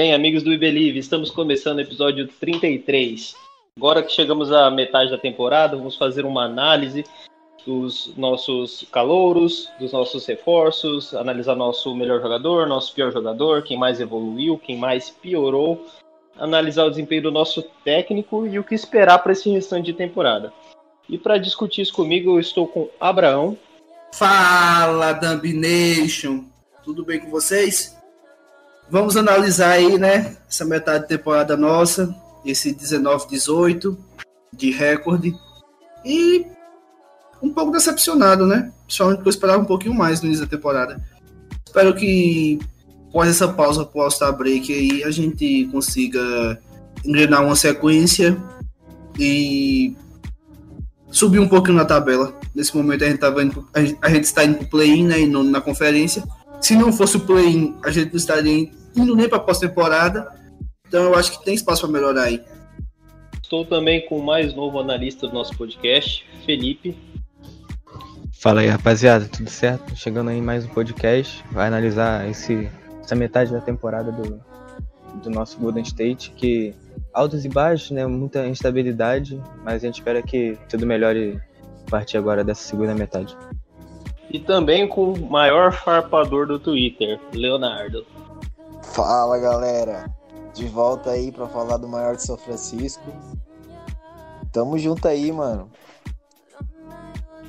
Bem, amigos do Ibelive, estamos começando o episódio 33. Agora que chegamos à metade da temporada, vamos fazer uma análise dos nossos calouros, dos nossos reforços, analisar nosso melhor jogador, nosso pior jogador, quem mais evoluiu, quem mais piorou, analisar o desempenho do nosso técnico e o que esperar para esse restante de temporada. E para discutir isso comigo, eu estou com Abraão, Fala, Dambination! Tudo bem com vocês? Vamos analisar aí, né, essa metade de temporada nossa, esse 19-18 de recorde. E um pouco decepcionado, né? Principalmente porque eu esperava um pouquinho mais no início da temporada. Espero que, após essa pausa pro All-Star Break aí, a gente consiga engrenar uma sequência e subir um pouquinho na tabela. Nesse momento a gente, pro- a gente, está indo pro play-in né, não na conferência. Se não fosse o play-in, a gente não estaria indo nem para pós-temporada. Então eu acho que tem espaço para melhorar aí. estou também com o mais novo analista do nosso podcast, Felipe. Fala aí, rapaziada, tudo certo? Chegando aí mais um podcast, vai analisar esse, essa metade da temporada do, do nosso Golden State, que altos e baixos, né, muita instabilidade, mas a gente espera que tudo melhore a partir agora dessa segunda metade. E também com o maior farpador do Twitter, Leonardo. Fala galera, de volta aí pra falar do maior de São Francisco. Tamo junto aí, mano.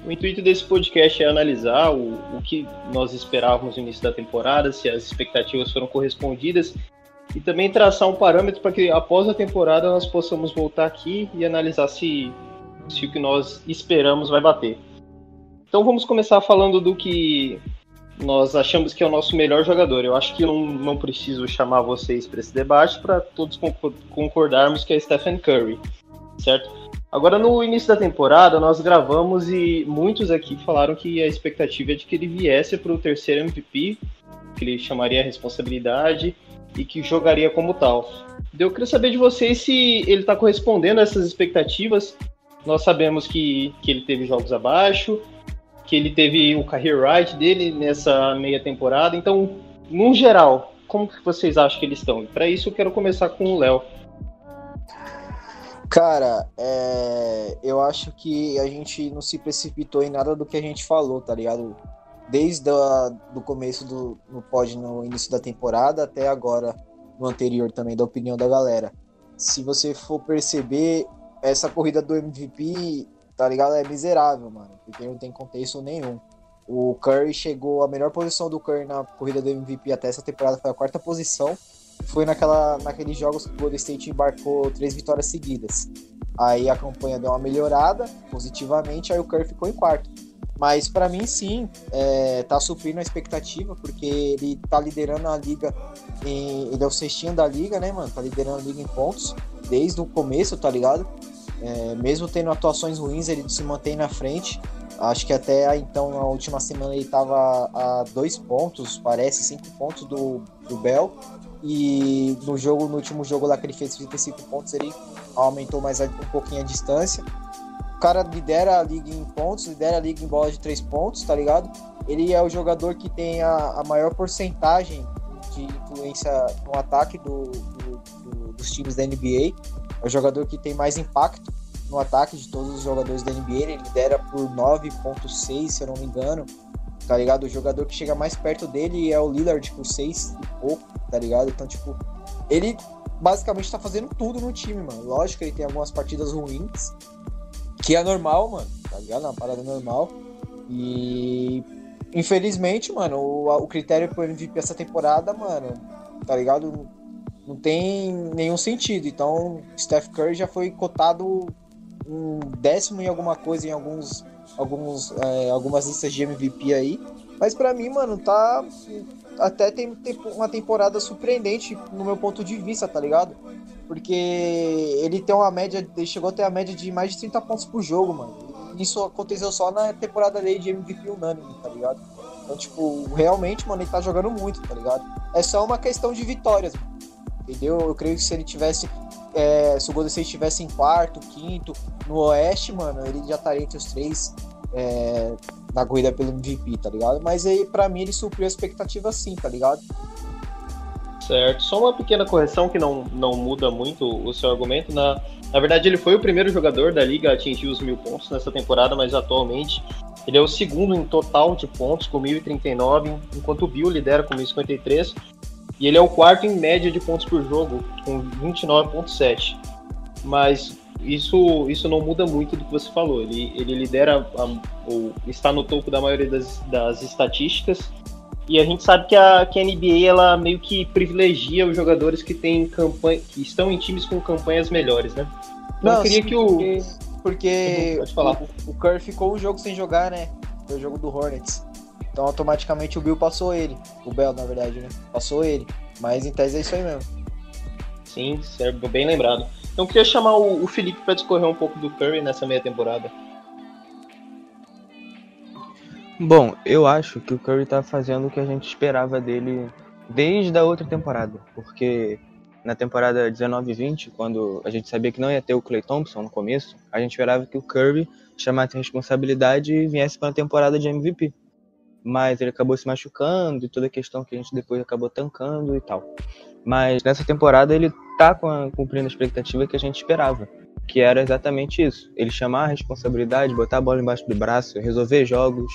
O intuito desse podcast é analisar o, o que nós esperávamos no início da temporada, se as expectativas foram correspondidas, e também traçar um parâmetro para que após a temporada nós possamos voltar aqui e analisar se, se o que nós esperamos vai bater. Então vamos começar falando do que nós achamos que é o nosso melhor jogador. Eu acho que não, não preciso chamar vocês para esse debate para todos concor- concordarmos que é Stephen Curry, certo? Agora, no início da temporada, nós gravamos e muitos aqui falaram que a expectativa é de que ele viesse para o terceiro MVP, que ele chamaria a responsabilidade e que jogaria como tal. Eu queria saber de vocês se ele está correspondendo a essas expectativas. Nós sabemos que, que ele teve jogos abaixo, que ele teve o career right dele nessa meia temporada. Então, no geral, como que vocês acham que eles estão? Para isso, eu quero começar com o Léo. Cara, é, eu acho que a gente não se precipitou em nada do que a gente falou, tá ligado? Desde o começo do no pod no início da temporada até agora no anterior também, da opinião da galera. Se você for perceber, essa corrida do MVP, tá ligado? É miserável, mano, porque não tem contexto nenhum. O Curry chegou, a melhor posição do Curry na corrida do MVP até essa temporada foi a quarta posição. Foi naquela, naqueles jogos que o Golden State embarcou três vitórias seguidas. Aí a campanha deu uma melhorada positivamente, aí o Curry ficou em quarto. Mas pra mim sim, é, tá suprindo a expectativa, porque ele tá liderando a liga, em- ele é o cestinho da liga, né, mano? Tá liderando a liga em pontos desde o começo, tá ligado? É, mesmo tendo atuações ruins, ele se mantém na frente. Acho que até então, na última semana ele tava a dois pontos, parece, cinco pontos do, do Bell. E no jogo, no último jogo lá que ele fez 35 pontos, ele aumentou mais um pouquinho a distância. O cara lidera a liga em pontos, lidera a liga em bola de três pontos, tá ligado? Ele é o jogador que tem a, a maior porcentagem de influência no ataque do, do- do- dos times da NBA. É o jogador que tem mais impacto no ataque de todos os jogadores da NBA. Ele lidera por 9,6, se eu não me engano. Tá ligado? O jogador que chega mais perto dele é o Lillard com 6 e pouco, tá ligado? Então, tipo, ele basicamente tá fazendo tudo no time, mano. Lógico que ele tem algumas partidas ruins, que é normal, mano, tá ligado? É uma parada normal. E infelizmente, mano, o, o critério pro MVP essa temporada, mano, tá ligado? Não tem nenhum sentido. Então, Steph Curry já foi cotado um décimo em alguma coisa em alguns, alguns, é, algumas listas de MVP aí. Mas pra mim, mano, tá até tem, tem uma temporada surpreendente no meu ponto de vista, tá ligado? Porque ele tem uma média, ele chegou a ter a média de mais de 30 pontos por jogo, mano. Isso aconteceu só na temporada dele de MVP unânime, tá ligado? Então, tipo, realmente, mano, ele tá jogando muito, tá ligado? É só uma questão de vitórias, mano. Entendeu? Eu creio que se ele tivesse. É, se o Golden State estivesse em quarto, quinto, no Oeste, mano, ele já estaria entre os três é, na corrida pelo MVP, tá ligado? Mas aí, pra mim, ele supriu a expectativa sim, tá ligado? Certo. Só uma pequena correção que não, não muda muito o seu argumento. Na, na verdade, ele foi o primeiro jogador da liga a atingir os mil pontos nessa temporada, mas atualmente ele é o segundo em total de pontos, com 1.039, enquanto o Bill lidera com 1.053. E ele é o quarto em média de pontos por jogo, com 29,7. Mas isso, isso não muda muito do que você falou. Ele, ele lidera, a, ou está no topo da maioria das, das estatísticas. E a gente sabe que a, que a NBA ela meio que privilegia os jogadores que têm campanha, que estão em times com campanhas melhores, né? Então, não, eu queria sim, que o. Porque, porque falar. O, o Curry ficou um jogo sem jogar, né? Foi o jogo do Hornets. Então automaticamente o Bill passou ele. O Bell, na verdade, né? Passou ele. Mas em tese é isso aí mesmo. Sim, serve bem lembrado. Então eu queria chamar o, o Felipe para discorrer um pouco do Curry nessa meia temporada. Bom, eu acho que o Curry tá fazendo o que a gente esperava dele desde a outra temporada, porque na temporada 19 e 20, quando a gente sabia que não ia ter o Clay Thompson no começo, a gente esperava que o Curry chamasse a responsabilidade e viesse para a temporada de MVP. Mas ele acabou se machucando e toda a questão que a gente depois acabou tancando e tal. Mas nessa temporada ele tá cumprindo a expectativa que a gente esperava, que era exatamente isso. Ele chamar a responsabilidade, botar a bola embaixo do braço, resolver jogos,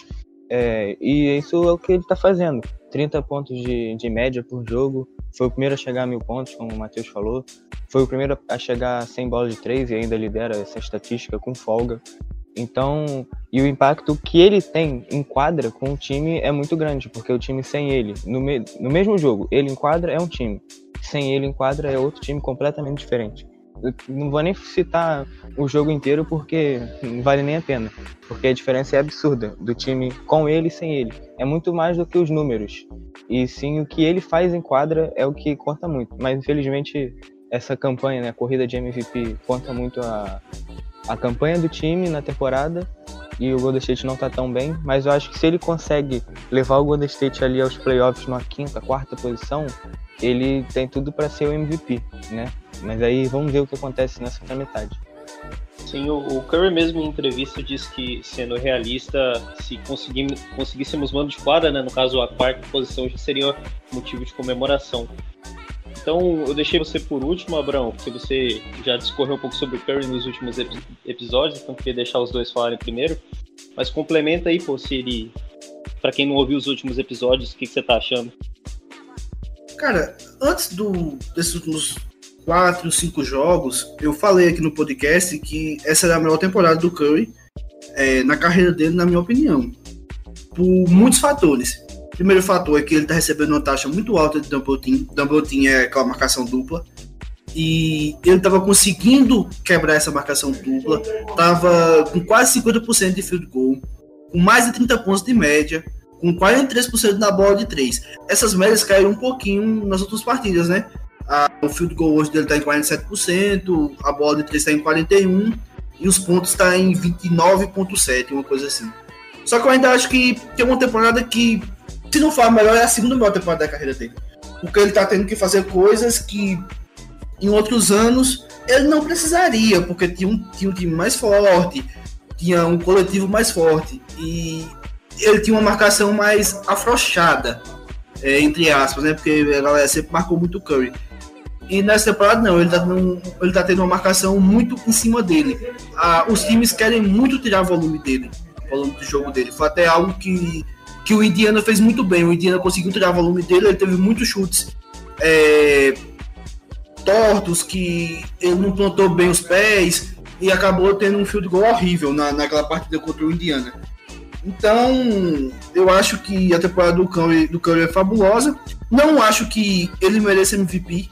é, e isso é o que ele está fazendo. 30 pontos de, de média por jogo. Foi o primeiro a chegar a mil pontos, como o Matheus falou. Foi o primeiro a chegar a 100 bolas de três e ainda lidera essa estatística com folga. Então, e o impacto que ele tem em quadra com o time é muito grande, porque o time sem ele, no, me, no mesmo jogo, ele em quadra é um time, sem ele em quadra é outro time completamente diferente. Eu não vou nem citar o jogo inteiro porque não vale nem a pena. Porque a diferença é absurda do time com ele e sem ele. É muito mais do que os números. E sim o que ele faz em quadra é o que conta muito. Mas infelizmente essa campanha, né, a corrida de MVP, conta muito a, a campanha do time na temporada. E o Golden State não tá tão bem, mas eu acho que se ele consegue levar o Golden State ali aos playoffs na quinta, quarta posição, ele tem tudo para ser o MVP, né? Mas aí vamos ver o que acontece nessa outra metade. Sim, o, Curry mesmo em entrevista disse que, sendo realista, se conseguíssemos mando de quadra, né, no caso a quarta posição, já seria motivo de comemoração. Então eu deixei você por último, Abrão, porque você já discorreu um pouco sobre o Curry nos últimos ep episódios, então queria deixar os dois falarem primeiro. Mas complementa aí, pô, se ele. Pra quem não ouviu os últimos episódios, o que, que você tá achando? Cara, antes do, desses últimos quatro, cinco jogos, eu falei aqui no podcast que essa era a melhor temporada do Curry é, na carreira dele, na minha opinião. Por muitos fatores. Primeiro fator é que ele está recebendo uma taxa muito alta de. Double team é aquela marcação dupla. E ele estava conseguindo quebrar essa marcação dupla. Estava com quase 50% de field goal. Com mais de 30 pontos de média. Com 43% na bola de 3. Essas médias caíram um pouquinho nas outras partidas, né? A, o field goal hoje dele está em 47%, a bola de 3 está em 41% e os pontos estão tá em 29,7%, uma coisa assim. Só que eu ainda acho que tem uma temporada que, se não for a melhor, é a segunda melhor temporada da carreira dele. Porque ele está tendo que fazer coisas que em outros anos ele não precisaria, porque tinha um, tinha um time mais forte, tinha um coletivo mais forte e ele tinha uma marcação mais afrouxada, é, entre aspas, né? Porque a galera sempre marcou muito o Curry. E nessa temporada não, ele tá, num, ele tá tendo uma marcação muito em cima dele. Ah, os times querem muito tirar volume dele, volume do jogo dele. Foi até algo que, que o Indiana fez muito bem. O Indiana conseguiu tirar volume dele, ele teve muitos chutes é, tortos, que ele não plantou bem os pés e acabou tendo um field goal horrível na, naquela partida contra o Indiana. Então, eu acho que a temporada do Curry, do Curry é fabulosa. Não acho que ele mereça MVP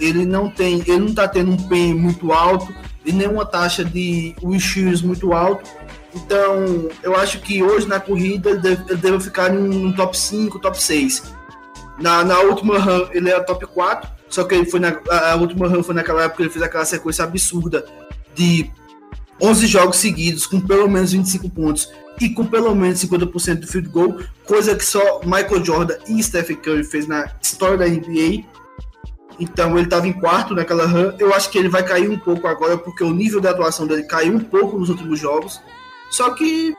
ele não tem, ele não tá tendo um PEN muito alto e nem uma taxa de wishes muito alto. Então, eu acho que hoje na corrida ele deve, ele deve ficar um top 5, top 6. Na, na última run ele era top 4, só que ele foi na, a última run foi naquela época que ele fez aquela sequência absurda de 11 jogos seguidos com pelo menos 25 pontos e com pelo menos 50% do field goal, coisa que só Michael Jordan e Stephen Curry fez na história da NBA. Então ele estava em quarto naquela run. Eu acho que ele vai cair um pouco agora, porque o nível de atuação dele caiu um pouco nos últimos jogos. Só que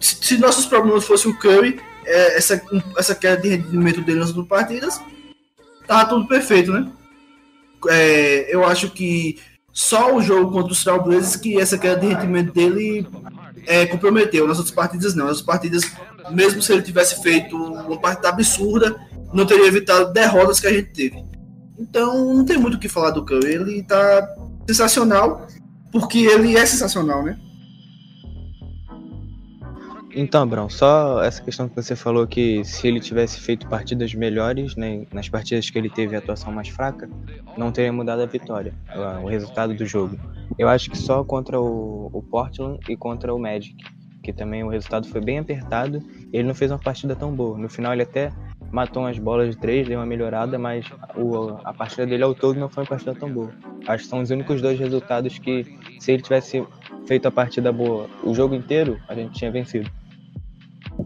se nossos problemas fossem o Curry, é, essa, essa queda de rendimento dele nas duas partidas, tava tudo perfeito, né? É, eu acho que só o jogo contra os Trailblazers que essa queda de rendimento dele é, comprometeu. Nas outras partidas não. Nas outras partidas, mesmo se ele tivesse feito uma partida absurda, não teria evitado derrotas que a gente teve. Então não tem muito o que falar do Curry. Ele tá sensacional, porque ele é sensacional, né? Então, Brão, só essa questão que você falou que se ele tivesse feito partidas melhores, né, nas partidas que ele teve atuação mais fraca, não teria mudado a vitória, o resultado do jogo. Eu acho que só contra o, o Portland e contra o Magic, que também o resultado foi bem apertado, ele não fez uma partida tão boa. No final ele até matou umas bolas de três, deu uma melhorada, mas o, a partida dele ao todo não foi uma partida tão boa. Acho que são os únicos dois resultados que, se ele tivesse feito a partida boa o jogo inteiro, a gente tinha vencido.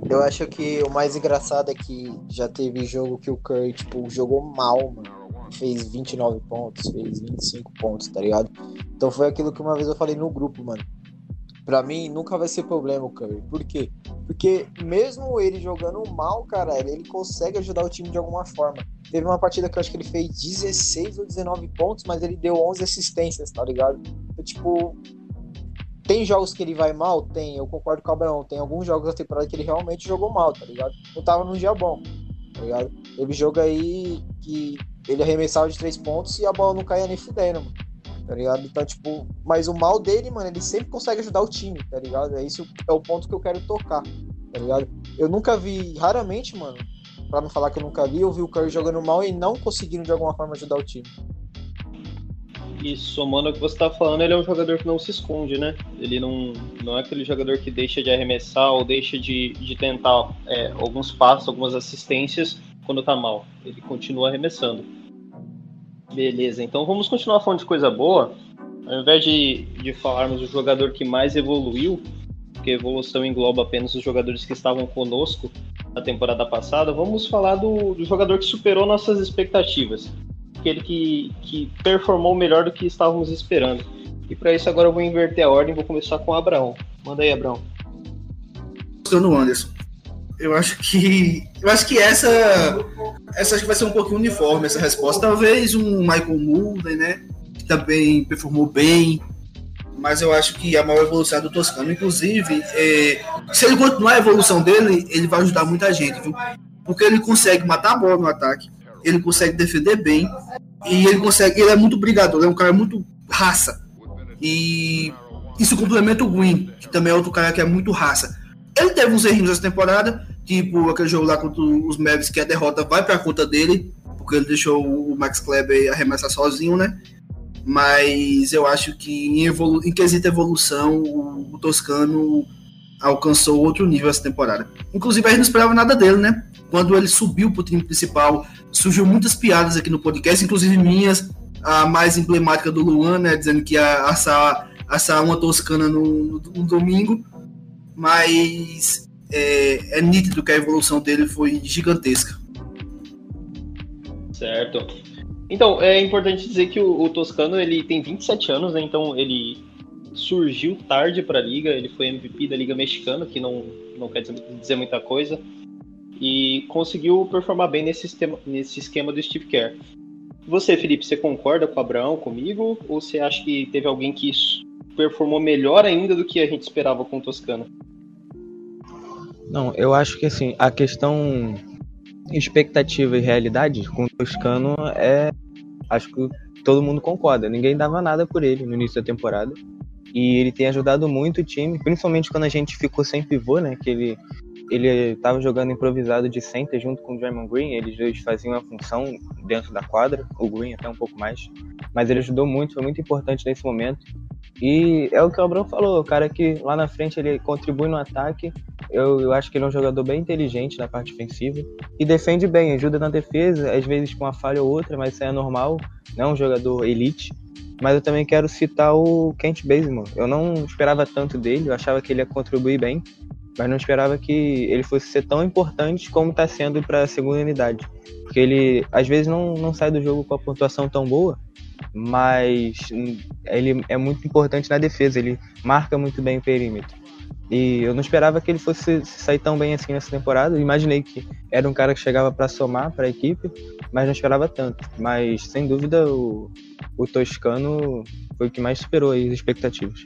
Eu acho que o mais engraçado é que já teve jogo que o Curry, tipo, jogou mal, mano. Fez 29 pontos, fez 25 pontos, tá ligado? Então foi aquilo que uma vez eu falei no grupo, mano. Pra mim, nunca vai ser problema o Curry. Por quê? Porque mesmo ele jogando mal, cara, ele consegue ajudar o time de alguma forma. Teve uma partida que eu acho que ele fez 16 ou 19 pontos, mas ele deu 11 assistências, tá ligado? Então, tipo, tem jogos que ele vai mal? Tem, eu concordo com o Abraão. Tem alguns jogos da temporada que ele realmente jogou mal, tá ligado? Não tava num dia bom, tá ligado? Teve jogo aí que ele arremessava de três pontos e a bola não caía nem fudendo, mano. Tá ligado? Então, tipo, mas o mal dele, mano, ele sempre consegue ajudar o time, tá ligado? É isso é o ponto que eu quero tocar, tá ligado? Eu nunca vi, raramente, mano, pra não falar que eu nunca vi, eu vi o Curry jogando mal e não conseguindo de alguma forma ajudar o time. E somando o que você está falando, ele é um jogador que não se esconde, né? Ele não, não é aquele jogador que deixa de arremessar ou deixa de, de tentar é, alguns passos, algumas assistências quando tá mal. Ele continua arremessando. Beleza, então vamos continuar falando de coisa boa. Ao invés de, de falarmos do jogador que mais evoluiu, porque evolução engloba apenas os jogadores que estavam conosco na temporada passada, vamos falar do, do jogador que superou nossas expectativas aquele que, que performou melhor do que estávamos esperando. E para isso agora eu vou inverter a ordem, vou começar com o Abraão. Manda aí, Abraão. no Anderson. Eu acho que. Eu acho que essa. Essa acho que vai ser um pouquinho uniforme essa resposta. Talvez um Michael Mulder, né? Que também performou bem. Mas eu acho que a maior evolução é do Toscano. Inclusive, é, se ele continuar a evolução dele, ele vai ajudar muita gente, viu? Porque ele consegue matar a bola no ataque ele consegue defender bem e ele consegue, ele é muito brigador, ele é um cara muito raça. E isso complementa o Green, que também é outro cara que é muito raça. Ele teve uns errinhos essa temporada, tipo aquele jogo lá contra os Mavs que a derrota vai para conta dele, porque ele deixou o Max Kleber arremessar sozinho, né? Mas eu acho que em, evolu em quesito evolução, o, o Toscano alcançou outro nível essa temporada. Inclusive, a gente não esperava nada dele, né? Quando ele subiu pro time principal, surgiu muitas piadas aqui no podcast, inclusive minhas, a mais emblemática do Luan, né, dizendo que ia assar, assar uma toscana no, no, no domingo, mas é, é, nítido que a evolução dele foi gigantesca. Certo. Então, é importante dizer que o, o Toscano ele tem 27 anos, né, então ele surgiu tarde para a liga, ele foi MVP da Liga Mexicana, que não, não quer dizer, muita coisa, e conseguiu performar bem nesse, sistema, nesse esquema do Steve Kerr. Você, Felipe, você concorda com o Abraão, comigo? Ou você acha que teve alguém que performou melhor ainda do que a gente esperava com o Toscano? Não, eu acho que assim, a questão expectativa e realidade com o Toscano é. Acho que todo mundo concorda. Ninguém dava nada por ele no início da temporada. E ele tem ajudado muito o time, principalmente quando a gente ficou sem pivô, né? Que ele ele estava jogando improvisado de center junto com o Draymond Green, eles dois faziam a função dentro da quadra, o Green até um pouco mais, mas ele ajudou muito, foi muito importante nesse momento. E é o que o Abrão falou, o cara que lá na frente ele contribui no ataque, eu, eu acho que ele é um jogador bem inteligente na parte ofensiva e defende bem, ajuda na defesa, às vezes com uma falha ou outra, mas isso é normal, não é um jogador elite. Mas eu também quero citar o Kent Bazemore. Eu não esperava tanto dele, eu achava que ele ia contribuir bem, mas não esperava que ele fosse ser tão importante como está sendo para a segunda unidade. Porque ele às vezes não, não sai do jogo com a pontuação tão boa, mas ele é muito importante na defesa, ele marca muito bem o perímetro. E eu não esperava que ele fosse sair tão bem assim nessa temporada. Eu imaginei que era um cara que chegava para somar para a equipe, mas não esperava tanto. Mas sem dúvida o, o Toscano foi o que mais superou as expectativas.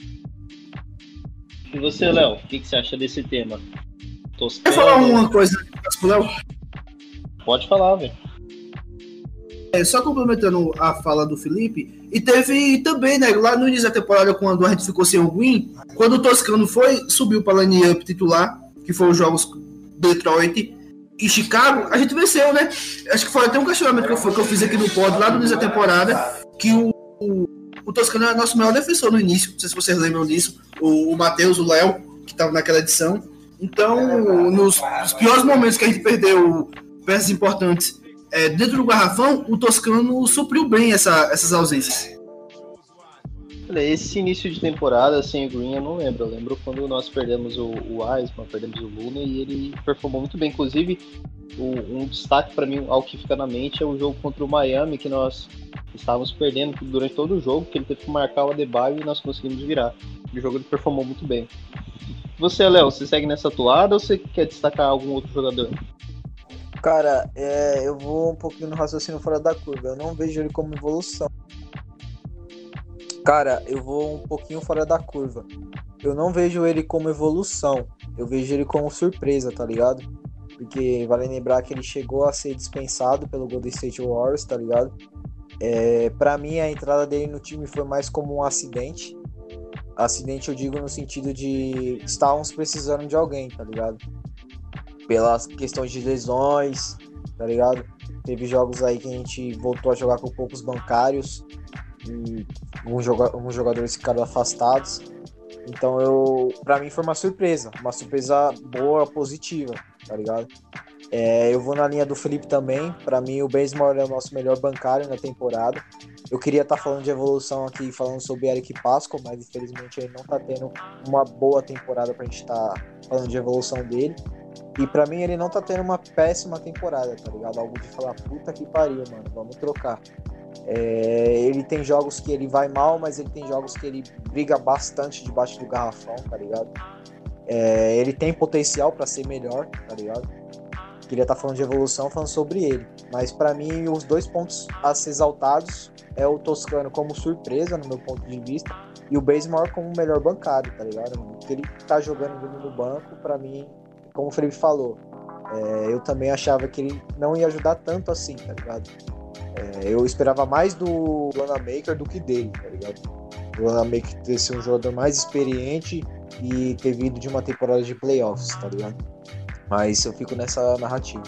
E você, Léo, o que, que, você acha desse tema? Toscano... Quer falar uma coisa pro Léo? Pode falar, velho. É, só complementando a fala do Felipe, e teve também, né, lá no início da temporada, quando a gente ficou sem o Green, quando o Toscano foi, subiu para a line-up titular, que foram os jogos Detroit e Chicago, a gente venceu, né? Acho que foi até um questionamento que eu, que eu fiz aqui no pod, lá no início da temporada, que o, o, o Toscano era nosso maior defensor no início, não sei se vocês lembram disso, o, o Matheus, o Léo, que estava naquela edição. Então, nos, nos piores momentos que a gente perdeu peças importantes é, dentro do garrafão, o Toscano supriu bem essa, essas ausências. Esse início de temporada sem o Green eu não lembro. Eu lembro quando nós perdemos o, o Wiseman, perdemos o Luna e ele performou muito bem. Inclusive, o, um destaque para mim, ao que fica na mente, é o jogo contra o Miami, que nós estávamos perdendo durante todo o jogo, que ele teve que marcar o Adebayo e nós conseguimos virar. O jogo ele performou muito bem. Você, Léo, você segue nessa toada ou você quer destacar algum outro jogador? Cara, é, eu vou um pouquinho no raciocínio fora da curva. Eu não vejo ele como evolução. Cara, eu vou um pouquinho fora da curva. Eu não vejo ele como evolução. Eu vejo ele como surpresa, tá ligado? Porque vale lembrar que ele chegou a ser dispensado pelo Golden State Warriors, tá ligado? É, para mim, a entrada dele no time foi mais como um acidente. Acidente eu digo no sentido de estávamos precisando de alguém, tá ligado? Pelas questões de lesões, tá ligado? Teve jogos aí que a gente voltou a jogar com poucos bancários e alguns, jogadores ficaram afastados. Então eu, para mim foi uma surpresa, uma surpresa boa, positiva, tá ligado? É, eu vou na linha do Felipe também. Para mim o Bazemore é o nosso melhor bancário na temporada. Eu queria estar tá falando de evolução aqui, falando sobre Eric Pasco, mas infelizmente ele não tá tendo uma boa temporada pra gente estar tá falando de evolução dele. E para mim ele não tá tendo uma péssima temporada, tá ligado? Algo de falar, puta que pariu, mano, vamos trocar. É, ele tem jogos que ele vai mal, mas ele tem jogos que ele briga bastante debaixo do garrafão, tá ligado? É, ele tem potencial para ser melhor, tá ligado? Queria estar tá falando de evolução, falando sobre ele. Mas para mim, os dois pontos a ser exaltados é o Toscano como surpresa, no meu ponto de vista, e o Bazemore como melhor bancário, tá ligado? O que ele tá jogando no banco, para mim, como o Felipe falou, é, eu também achava que ele não ia ajudar tanto assim, tá ligado? É, eu esperava mais do Maker do que dele, tá ligado? O Maker ter sido um jogador mais experiente e ter vindo de uma temporada de playoffs, tá ligado? Mas eu fico nessa narrativa.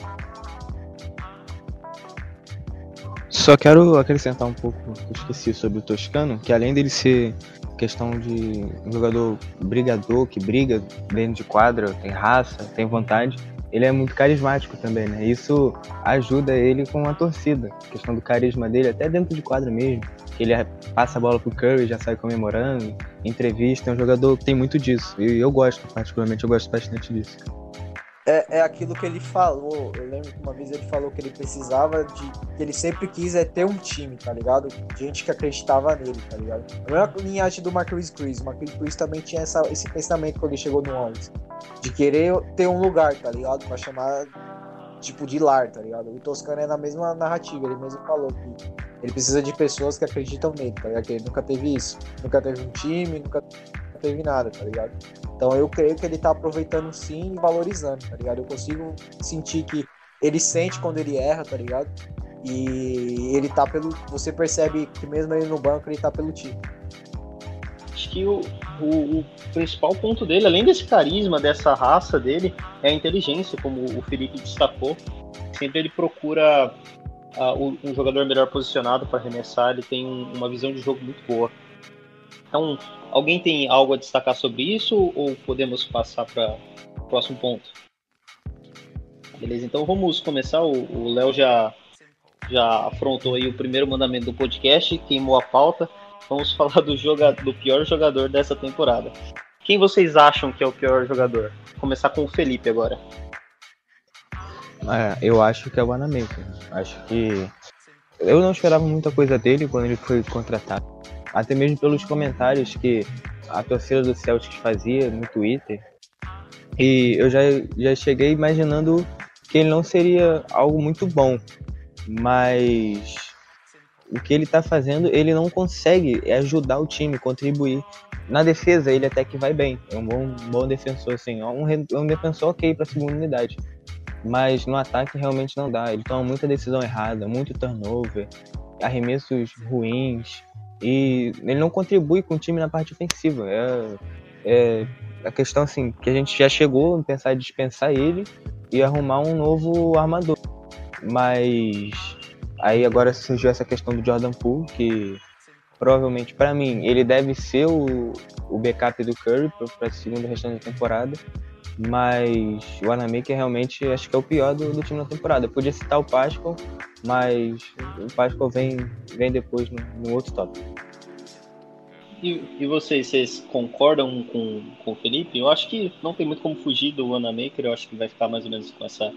Só quero acrescentar um pouco, eu esqueci sobre o Toscano, que além dele ser questão de um jogador brigador, que briga dentro de quadra, tem raça, tem vontade. Ele é muito carismático também, né? Isso ajuda ele com a torcida. A questão do carisma dele, até dentro de quadra mesmo. Ele passa a bola pro Curry, já sai comemorando, entrevista. É um jogador que tem muito disso. E eu gosto, particularmente, eu gosto bastante disso é, é aquilo que ele falou. Eu lembro que uma vez ele falou que ele precisava de. que ele sempre quis é ter um time, tá ligado? Gente que acreditava nele, tá ligado? A mesma linhagem do Marcus Chris. O Marcus Chris também tinha essa, esse pensamento quando ele chegou no 11. De querer ter um lugar, tá ligado? Pra chamar tipo de lar, tá ligado? O Toscano é na mesma narrativa, ele mesmo falou que ele precisa de pessoas que acreditam nele, tá ligado? Ele nunca teve isso, nunca teve um time, nunca teve nada, tá ligado? Então eu creio que ele tá aproveitando sim e valorizando, tá ligado? Eu consigo sentir que ele sente quando ele erra, tá ligado? E ele tá pelo. Você percebe que mesmo ele no banco, ele tá pelo time. Acho que o, o, o, principal ponto dele, além desse carisma, dessa raça dele, é a inteligência, como o Felipe destacou. Sempre ele procura uh, um jogador melhor posicionado para arremessar, ele tem um, uma visão de jogo muito boa. Então, alguém tem algo a destacar sobre isso ou podemos passar para próximo ponto. Beleza, então vamos começar. O Léo já, já afrontou aí o primeiro mandamento do podcast, queimou a pauta. Vamos falar do, jogador, do pior jogador dessa temporada. Quem vocês acham que é o pior jogador? Vou começar com o Felipe agora. É, eu acho que é o Anamaker. Acho que. Eu não esperava muita coisa dele quando ele foi contratado. Até mesmo pelos comentários que a torcida do Celtics fazia no Twitter. E eu já, já cheguei imaginando que ele não seria algo muito bom, mas o que ele está fazendo, ele não consegue ajudar o time, contribuir. Na defesa, ele até que vai bem, é um bom, bom defensor, assim, é um, é um defensor ok para segunda unidade. Mas no ataque realmente não dá, ele toma muita decisão errada, muito turnover, arremessos ruins, e ele não contribui com o time na parte ofensiva. É, é a questão assim, que a gente já chegou a pensar em dispensar ele, e arrumar um novo armador. Mas aí agora surgiu essa questão do Jordan Poole, que provavelmente para mim ele deve ser o, o backup do Curry para a segunda restante da temporada. Mas o Anamaker realmente acho que é o pior do, do time na temporada. Eu podia citar o Pascal, mas o Pascal vem, vem depois no, no outro top. E, e vocês, vocês concordam com, com o Felipe? Eu acho que não tem muito como fugir do Wanamaker, eu acho que vai ficar mais ou menos com essa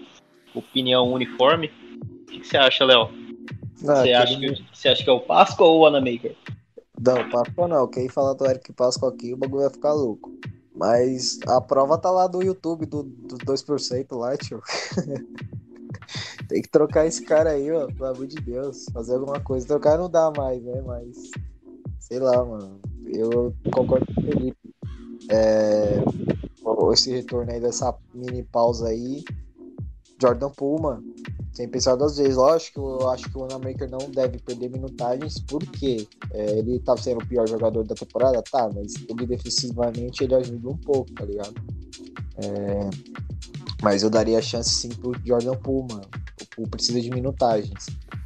opinião uniforme. O que, que você acha, Léo? Você, acha que, você acha que é o Páscoa ou o Wanamaker? Não, Páscoa não. Quem falar do Eric Páscoa aqui, o bagulho vai ficar louco. Mas a prova tá lá do YouTube, do, do 2% lá, tio. Tem que trocar esse cara aí, ó, pelo amor de Deus. Fazer alguma coisa. Trocar não dá mais, né? Mas. Sei lá, mano eu concordo com o Felipe. É, esse retorno aí dessa mini pausa aí. Jordan Puma, sem pensar duas vezes. Lógico, eu acho que o Wanamaker não deve perder minutagens, porque é, ele tá sendo o pior jogador da temporada, tá, mas ele defensivamente ele ajuda um pouco, tá ligado? É, mas eu daria chance sim pro Jordan Puma. O Poole precisa de minutagens.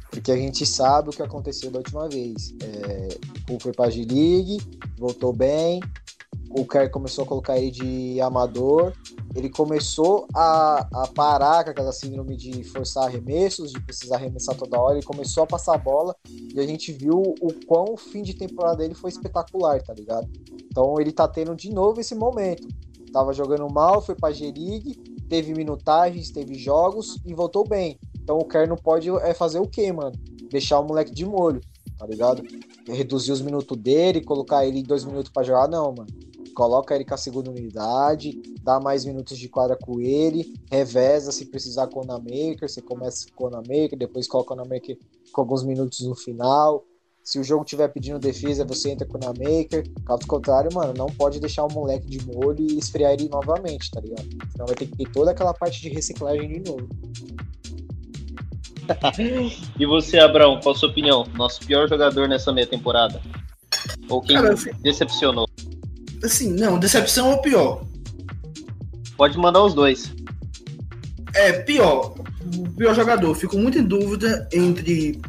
Porque a gente sabe o que aconteceu da última vez. É, o foi pra G-League, voltou bem. O Kerr começou a colocar ele de amador. Ele começou a, a parar com aquela síndrome de forçar arremessos, de precisar arremessar toda hora. Ele começou a passar a bola e a gente viu o quão o fim de temporada dele foi espetacular, tá ligado? Então ele tá tendo de novo esse momento. Tava jogando mal, foi pra G-League, teve minutagens, teve jogos e voltou bem. Então o Kerr não pode é fazer o quê, mano? Deixar o moleque de molho, tá ligado? Reduzir os minutos dele, colocar ele dois minutos para jogar, não, mano. Coloca ele com a segunda unidade, dá mais minutos de quadra com ele, reveza se precisar com o Maker, você começa com o Maker, depois coloca o Maker com alguns minutos no final. Se o jogo tiver pedindo defesa, você entra com o Maker. Caso contrário, mano, não pode deixar o moleque de molho e esfriar ele novamente, tá ligado? Senão vai ter que ter toda aquela parte de reciclagem de novo. e você, Abraão, qual a sua opinião? Nosso pior jogador nessa meia temporada? Ou quem Cara, decepcionou? Assim, não, decepção ou pior? Pode mandar os dois. É, pior. O pior jogador. Fico muito em dúvida entre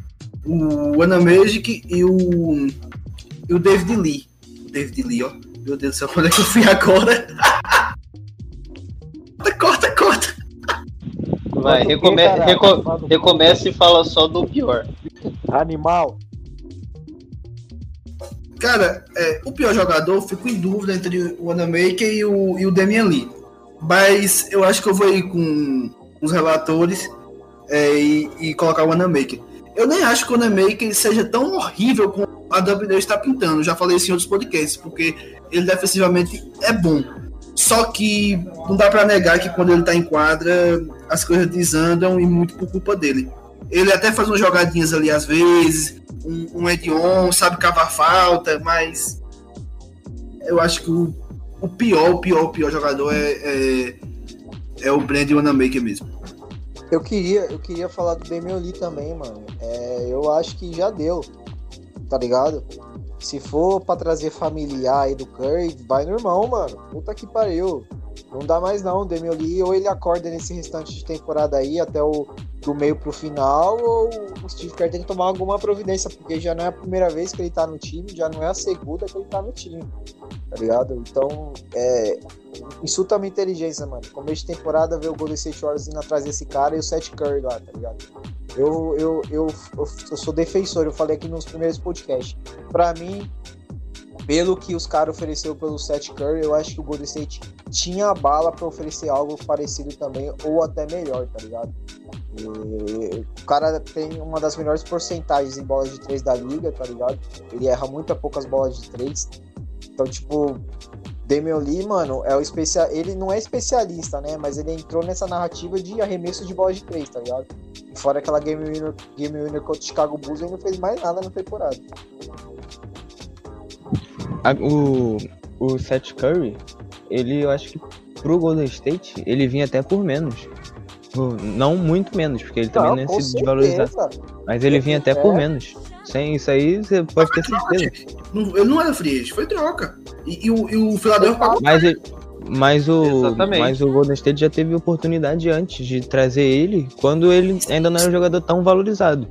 o Ana Magic e o, e o David Lee. O David Lee, ó. Meu Deus do céu, quando é que eu fui agora? corta, corta. Vai, recome reco recomece e fala só do pior. Animal. Cara, é, o pior jogador, fico em dúvida entre o Wanamaker e o, e o Damian Lee. Mas eu acho que eu vou ir com os relatores é, e, e, colocar o Wanamaker. Eu nem acho que o Wanamaker seja tão horrível como a WD está pintando. Já falei isso em outros podcasts, porque ele defensivamente é bom. Só que não dá para negar que quando ele tá em quadra, as coisas desandam e muito por culpa dele. Ele até faz umas jogadinhas ali às vezes, um, um Edion, sabe cavar falta, mas eu acho que o, o pior, o pior, o pior jogador é, é, é o Brandon Wanamaker mesmo. Eu queria, eu queria falar do Lee também, mano. É, eu acho que já deu, tá ligado? Se for pra trazer familiar aí do Curry, vai no irmão, mano. Puta que pariu. Não dá mais não, Lee ou ele acorda nesse restante de temporada aí até o do meio pro final, ou o Steve Kerr tem que tomar alguma providência, porque já não é a primeira vez que ele tá no time, já não é a segunda que ele tá no time, tá ligado? Então, é, insulta a minha inteligência, mano. Começo de temporada, ver o Golden State Warriors indo atrás desse cara e o Seth Curry lá, tá ligado? Eu, eu, eu, eu, eu sou defensor, eu falei aqui nos primeiros podcasts. Pra mim, pelo que os caras ofereceu pelo Seth Curry, eu acho que o Golden State tinha a bala para oferecer algo parecido também, ou até melhor, tá ligado? E o cara tem uma das melhores porcentagens em bolas de três da liga, tá ligado? Ele erra muito poucas bolas de três. Então, tipo, Damian Lee, mano, é o especial. Ele não é especialista, né? Mas ele entrou nessa narrativa de arremesso de bola de três, tá ligado? E fora aquela game winner, game winner contra o Chicago Bulls, ele não fez mais nada na temporada. O, o Seth Curry, ele, eu acho que pro Golden State, ele vinha até por menos. Tipo, Não muito menos, porque ele também não, Não, ia com se desvalorizar. Mas ele vinha até por É. menos. Sem isso aí, você pode ter certeza. Não, ele não era free agent, foi troca. E, e o, e o Philadelphia pagou. Mas, mas, o, Exatamente. mas o Golden State já teve oportunidade antes de trazer ele, quando ele ainda não era um jogador tão valorizado.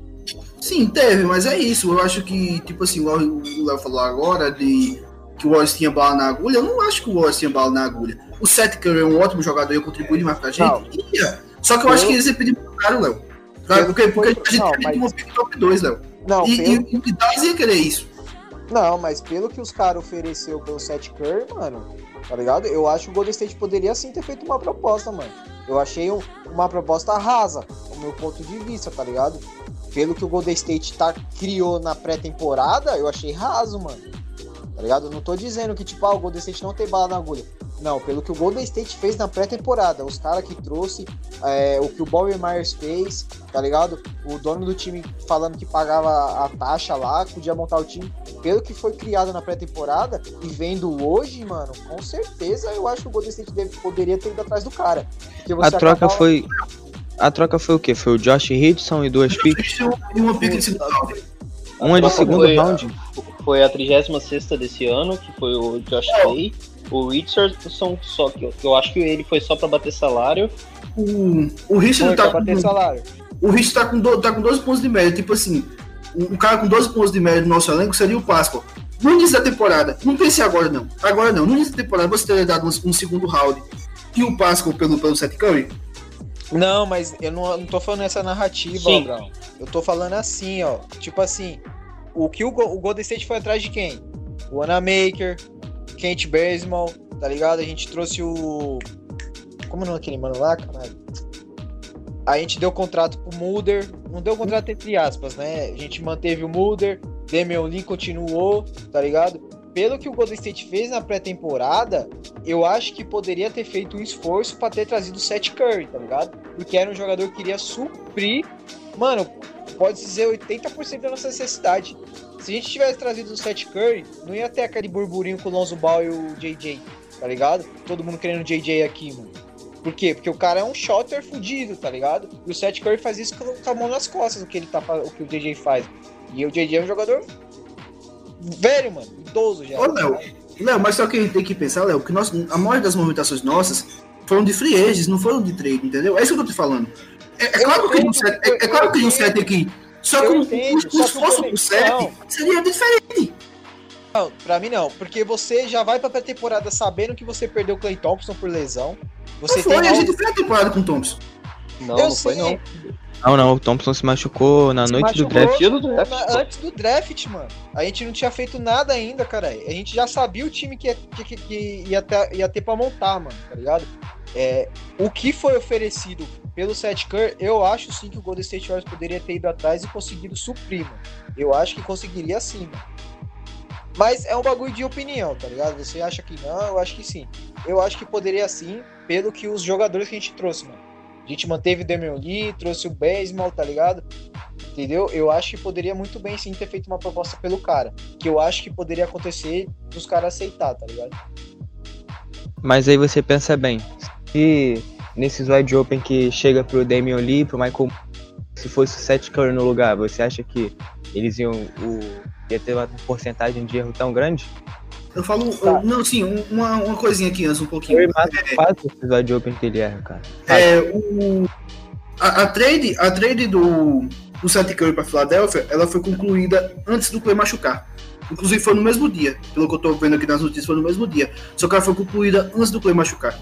Sim, teve, mas é isso. Eu acho que, tipo assim, o Léo falou agora, de que o Warriors tinha bala na agulha, eu não acho que o Warriors tinha bala na agulha. O Seth Curry é um ótimo jogador e eu contribuí demais pra gente. Não. Só que eu acho que eles iam pedir muito caro, Léo. Porque, porque a gente Não, tem mas- uma pick top 2, Léo. Não, E, pelo... e, o Dallas ia querer isso. Não, mas pelo que os caras ofereceu pelo Seth Curry, mano, tá ligado? Eu acho que o Golden State poderia sim ter feito uma proposta, mano. Eu achei um- uma proposta rasa, do meu ponto de vista, tá ligado? Pelo que o Golden State tá, criou na pré-temporada, eu achei raso, mano. Tá ligado? Eu não tô dizendo que, tipo, ah, o Golden State não tem bala na agulha. Não, pelo que o Golden State fez na pré-temporada, os caras que trouxe, é, o que o Bobby Myers fez, tá ligado? O dono do time falando que pagava a taxa lá, podia montar o time. Pelo que foi criado na pré-temporada e vendo hoje, mano, com certeza eu acho que o Golden State deve- poderia ter ido atrás do cara. Porque A troca acabava- foi. A troca foi o quê? Foi o Josh Richardson e duas picks? E uma pick de segundo round. Uma de segundo round? Foi a 36 desse ano, que foi o Josh Clay. O Richardson, só que eu, eu acho que ele foi só pra bater salário. O, o Richard tá bater com, salário. o Richard tá com, do, tá com 12 pontos de média. Tipo assim, um cara com 12 pontos de média no nosso elenco seria o Pascal. No início da temporada, não pense agora não. Agora não. No início da temporada você teria dado um, um segundo round e o Pascal pelo, pelo Seth Curry. Não, mas eu não, não tô falando essa narrativa, Sim. ó, Brown. Eu tô falando assim, ó. Tipo assim, o que o, o Golden State foi atrás de quem? O Anamaker, Kent Bazemore, tá ligado? A gente trouxe o. Como não é aquele mano lá, caralho? A gente deu contrato pro Mulder. Não deu contrato entre aspas, né? A gente manteve o Mulder. Damian Lee continuou, tá ligado? Pelo que o Golden State fez na pré-temporada, eu acho que poderia ter feito um esforço pra ter trazido o Seth Curry, tá ligado? Porque era um jogador que iria suprir, mano, pode dizer 80% da nossa necessidade. Se a gente tivesse trazido o Seth Curry, não ia ter aquele burburinho com o Lonzo Ball e o JJ, tá ligado? Todo mundo querendo o JJ aqui, mano. Por quê? Porque o cara é um shotter fudido, tá ligado? E o Seth Curry faz isso com a mão nas costas, o que ele tá o que o JJ faz. E o JJ é um jogador velho, mano, idoso já. Ô, Léo, Léo, mas só que a gente tem que pensar, Léo, que nós, a maioria das movimentações nossas foram de free agents, não foram de trade, entendeu? É isso que eu tô te falando. É, é claro que entendo, um set, é, é claro que um entendo. set aqui. Só que um, entendo, um, um o esforço set não. seria diferente. Não, pra mim não, porque você já vai pra pré-temporada sabendo que você perdeu o Clay Thompson por lesão. Você Não foi, tem a algo- gente fez a temporada com o Thompson. Não, Eu não foi não. Não, não, o Thompson se machucou na Se noite do machucou draft. Dia do draft. na- antes do draft, mano. A gente não tinha feito nada ainda, cara. A gente já sabia o time que ia, que, que ia, ter, ia ter pra montar, mano, tá ligado? É, o que foi oferecido pelo Seth Curry, eu acho sim que o Golden State Warriors poderia ter ido atrás e conseguido suprir, mano. Eu acho que conseguiria sim, mano. Mas é um bagulho de opinião, tá ligado? Você acha que não, eu acho que sim. Eu acho que poderia sim, pelo que os jogadores que a gente trouxe, mano. A gente manteve o Damian Lee, trouxe o Baseball, tá ligado? Entendeu? Eu acho que poderia muito bem sim ter feito uma proposta pelo cara. Que eu acho que poderia acontecer dos caras aceitar, tá ligado? Mas aí você pensa bem, se nesses wide open que chega pro Damian Lee, pro Michael, se fosse o Seth Curry no lugar, você acha que eles iam o, ia ter uma porcentagem de erro tão grande? Eu falo. eu- não, sim, um- uma, uma coisinha aqui antes, um pouquinho. Foi mais fácil o episódio de Open que ele erra, cara. É, o, a, a trade, a trade do, do Seth Curry para Filadélfia, ela foi concluída antes do Clay machucar. Inclusive foi no mesmo dia, pelo que eu tô vendo aqui nas notícias, foi no mesmo dia. Só que ela foi concluída antes do Clay machucar.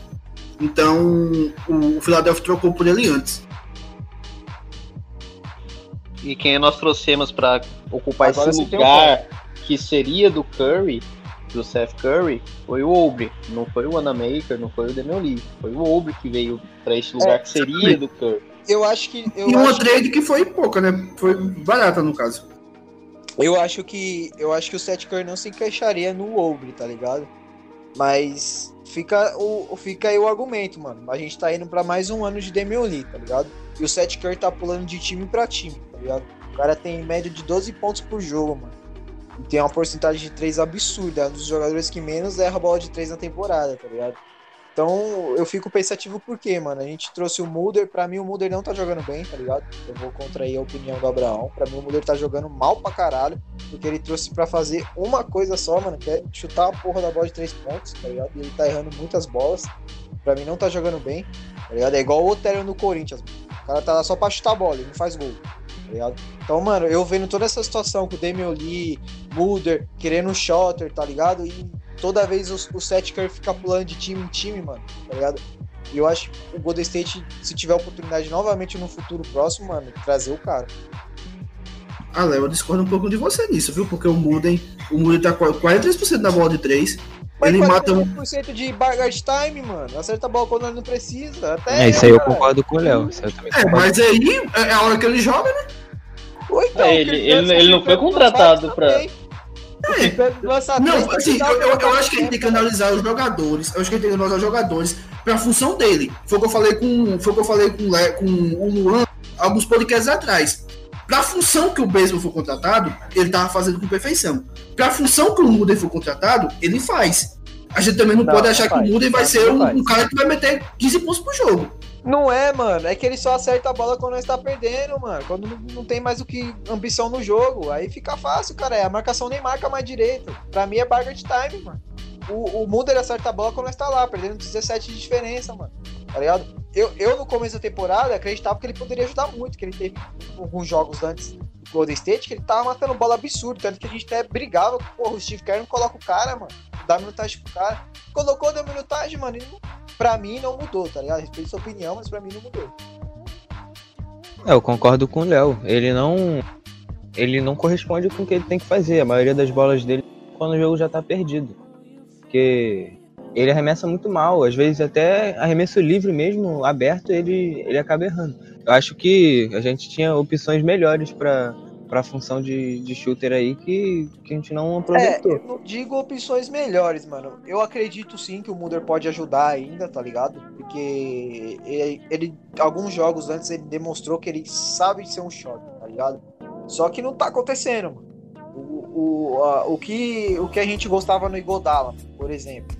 Então, o, o Philadelphia trocou por ele antes. E quem nós trouxemos para ocupar Agora esse lugar que seria do Curry, do Seth Curry, foi o Obre. Não foi o Wanamaker, não foi o Damian Lee. Foi o Obre que veio para esse lugar É, que seria do Curry. Eu acho que. Eu e uma acho, trade que foi pouca, né? Foi barata no caso. eu acho que. Eu acho que o Seth Curry não se encaixaria no Obre, tá ligado? Mas fica, o, fica aí o argumento, mano. A gente tá indo pra mais um ano de Damian Lee, tá ligado? E o Seth Curry tá pulando de time pra time, tá ligado? O cara tem média de 12 pontos por jogo, mano. E tem uma porcentagem de 3 absurda. É um dos jogadores que menos erra bola de 3 na temporada, tá ligado? Então eu fico pensativo porque, mano, a gente trouxe o Mulder, pra mim o Mulder não tá jogando bem, tá ligado? Eu vou contrair a opinião do Abraão. Pra mim o Mulder tá jogando mal pra caralho, porque ele trouxe pra fazer uma coisa só, mano, que é chutar a porra da bola de três pontos, tá ligado? E ele tá errando muitas bolas. Pra mim não tá jogando bem, tá ligado? É igual o Otero no Corinthians, mano. O cara tá lá só pra chutar a bola, ele não faz gol, tá ligado? Então, mano, eu vendo toda essa situação com o Damian Lee, Mulder, querendo um shotter, tá ligado? E toda vez o, o Seth Curry fica pulando de time em time, mano, tá ligado? E eu acho que o Golden State, se tiver oportunidade novamente no futuro próximo, mano, trazer o cara. Ah, Léo, eu discordo um pouco de você nisso, viu? Porque o Muden, o Muden tá com 43% da bola de 3. Mas Ele mata um. 1% de bargard time, mano. Acerta a bola quando ele não precisa. Até É, isso aí eu cara. concordo com o Léo. É, mas aí é a hora que ele joga, né? Ou então, É, ele- ele- Paul ele não foi contratado pra- também. Três, Não, assim, eu, eu, eu acho que a gente tem que analisar os jogadores. Eu acho que a gente tem que analisar os jogadores pra função dele. Foi o que eu falei com, foi o que eu falei com, com o Luan alguns podcasts atrás. Pra função que o Baseball foi contratado, ele tava fazendo com perfeição. Pra função que o Muden foi contratado, ele faz. A gente também não, Não, pode achar que o Muden vai ser um, um cara que vai meter 15 pontos pro jogo. Não é, mano. É que ele só acerta a bola quando nós tá perdendo, mano. Quando não, tem mais o que ambição no jogo. Aí fica fácil, cara. É, A marcação nem marca mais direito. Pra mim é bargard time, mano. O, o acerta a bola quando nós tá lá, perdendo 17 de diferença, mano. Tá ligado? Eu, eu, no começo da temporada, acreditava que ele poderia ajudar muito, que ele teve alguns jogos antes do Golden State, que ele tava matando bola absurdo, tanto que a gente até brigava, porra, o Steve Kerr não coloca o cara, mano, dá minutagem pro cara. Colocou, deu minutagem, mano, e não- pra mim não mudou, tá ligado? Respeito sua opinião, mas pra mim não mudou. É, eu concordo com o Léo. Ele não. Ele não corresponde com o que ele tem que fazer. A maioria das bolas dele quando o jogo já tá perdido. Porque ele arremessa muito mal. Às vezes até arremesso livre mesmo, aberto, ele, ele acaba errando. Eu acho que a gente tinha opções melhores pra, pra função de, de shooter aí que, que a gente não É, aproveitou. eu não digo opções melhores, mano. Eu acredito sim que o Mulder pode ajudar ainda, tá ligado? Porque ele, ele- alguns jogos antes ele demonstrou que ele sabe ser um shot, tá ligado? Só que não tá acontecendo, mano. O, o, a- o, que, o que a gente gostava no Igodala, por exemplo.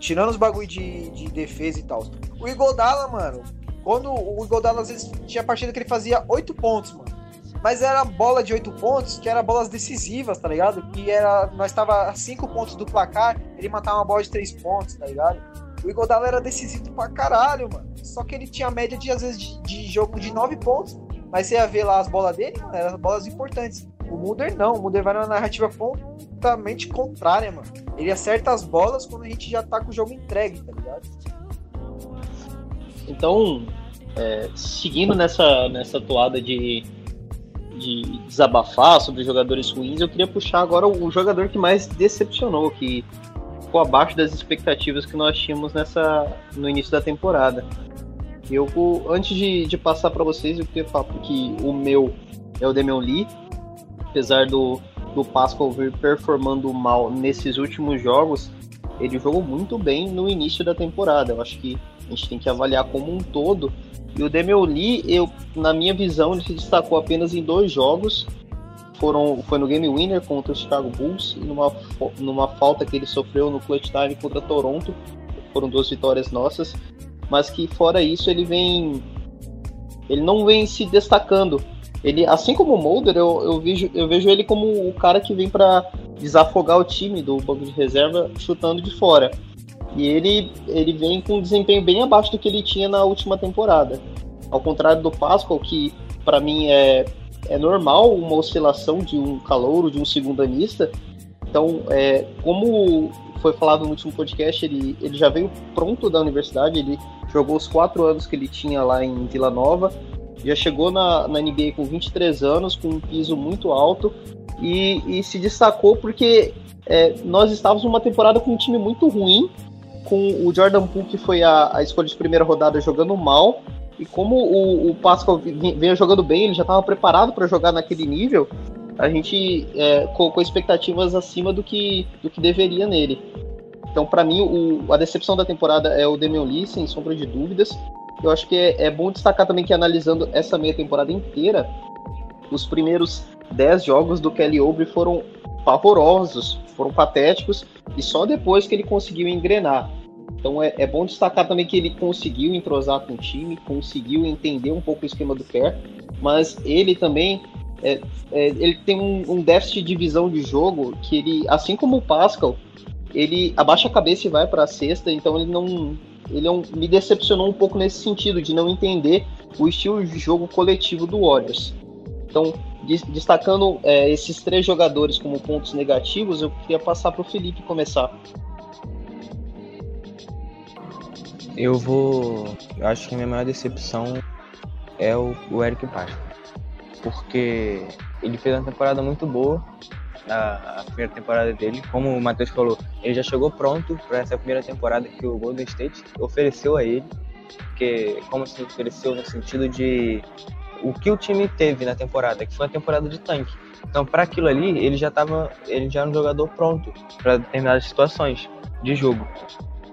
Tirando os bagulho de, de defesa e tal. O Igodala, mano, quando o Igodala às vezes tinha partida que ele fazia 8 pontos, mano. Mas era bola de 8 pontos, que era bolas decisivas, tá ligado? Que era. Nós tava a 5 pontos do placar, ele matava uma bola de 3 pontos, tá ligado? O Igodala era decisivo pra caralho, mano. Só que ele tinha média de, às vezes, de, de jogo de 9 pontos. Mas você ia ver lá as bolas dele, mano, eram bolas importantes. O Mulder não, o Mulder vai numa narrativa completamente contrária, mano. Ele acerta as bolas quando a gente já tá com o jogo entregue, tá ligado? Então, é, seguindo nessa, nessa toada de, de desabafar sobre jogadores ruins, eu queria puxar agora o jogador que mais decepcionou, que ficou abaixo das expectativas que nós tínhamos nessa, no início da temporada. Eu, antes de, de passar para vocês, eu queria falar que o meu é o Damian Lee, apesar do, do Pascal vir performando mal nesses últimos jogos, ele jogou muito bem no início da temporada. Eu acho que a gente tem que avaliar como um todo. E o Lee, eu, na minha visão, ele se destacou apenas em dois jogos. Foram, foi no Game Winner contra o Chicago Bulls e numa, numa falta que ele sofreu no Clutch Time contra Toronto. Foram duas vitórias nossas. Mas que fora isso ele vem. Ele não vem se destacando. Ele, assim como o Mulder, eu, eu, vejo, eu vejo ele como o cara que vem para desafogar o time do banco de reserva chutando de fora. E ele, ele vem com um desempenho bem abaixo do que ele tinha na última temporada. Ao contrário do Pascal, que para mim é, é normal uma oscilação de um calouro, de um segundanista. Então, é, como foi falado no último podcast, ele, ele já veio pronto da universidade, ele jogou os quatro anos que ele tinha lá em Vila Nova, já chegou na, na NBA com 23 anos, com um piso muito alto, e, e se destacou porque é, nós estávamos numa temporada com um time muito ruim, com o Jordan Poole, que foi a, a escolha de primeira rodada, jogando mal, e como o, o Pascal vinha jogando bem, ele já estava preparado para jogar naquele nível, a gente é, colocou expectativas acima do que, do que deveria nele. Então, para mim, o, a decepção da temporada é o Damian Lee, sem sombra de dúvidas. Eu acho que é, é bom destacar também que analisando essa meia temporada inteira, os primeiros 10 jogos do Kelly Oubre foram pavorosos, foram patéticos, e só depois que ele conseguiu engrenar. Então é, é, bom destacar também que ele conseguiu entrosar com o time, conseguiu entender um pouco o esquema do Kerr, mas ele também é, é, ele tem um, um, déficit de visão de jogo que ele, assim como o Pascal, ele abaixa a cabeça e vai para a cesta, então ele não ele é um, me decepcionou um pouco nesse sentido de não entender o estilo de jogo coletivo do Warriors. Então, destacando é, esses três jogadores como pontos negativos, eu queria passar para o Felipe começar. Eu vou. Eu acho que minha maior decepção é o, o Eric Pascal. Porque ele fez uma temporada muito boa, a, a primeira temporada dele. Como o Matheus falou, ele já chegou pronto para essa primeira temporada que o Golden State ofereceu a ele. Que, como se ofereceu no sentido de o que o time teve na temporada, que foi uma temporada de tanque. Então, para aquilo ali, ele já tava, ele já era um jogador pronto para determinadas situações de jogo.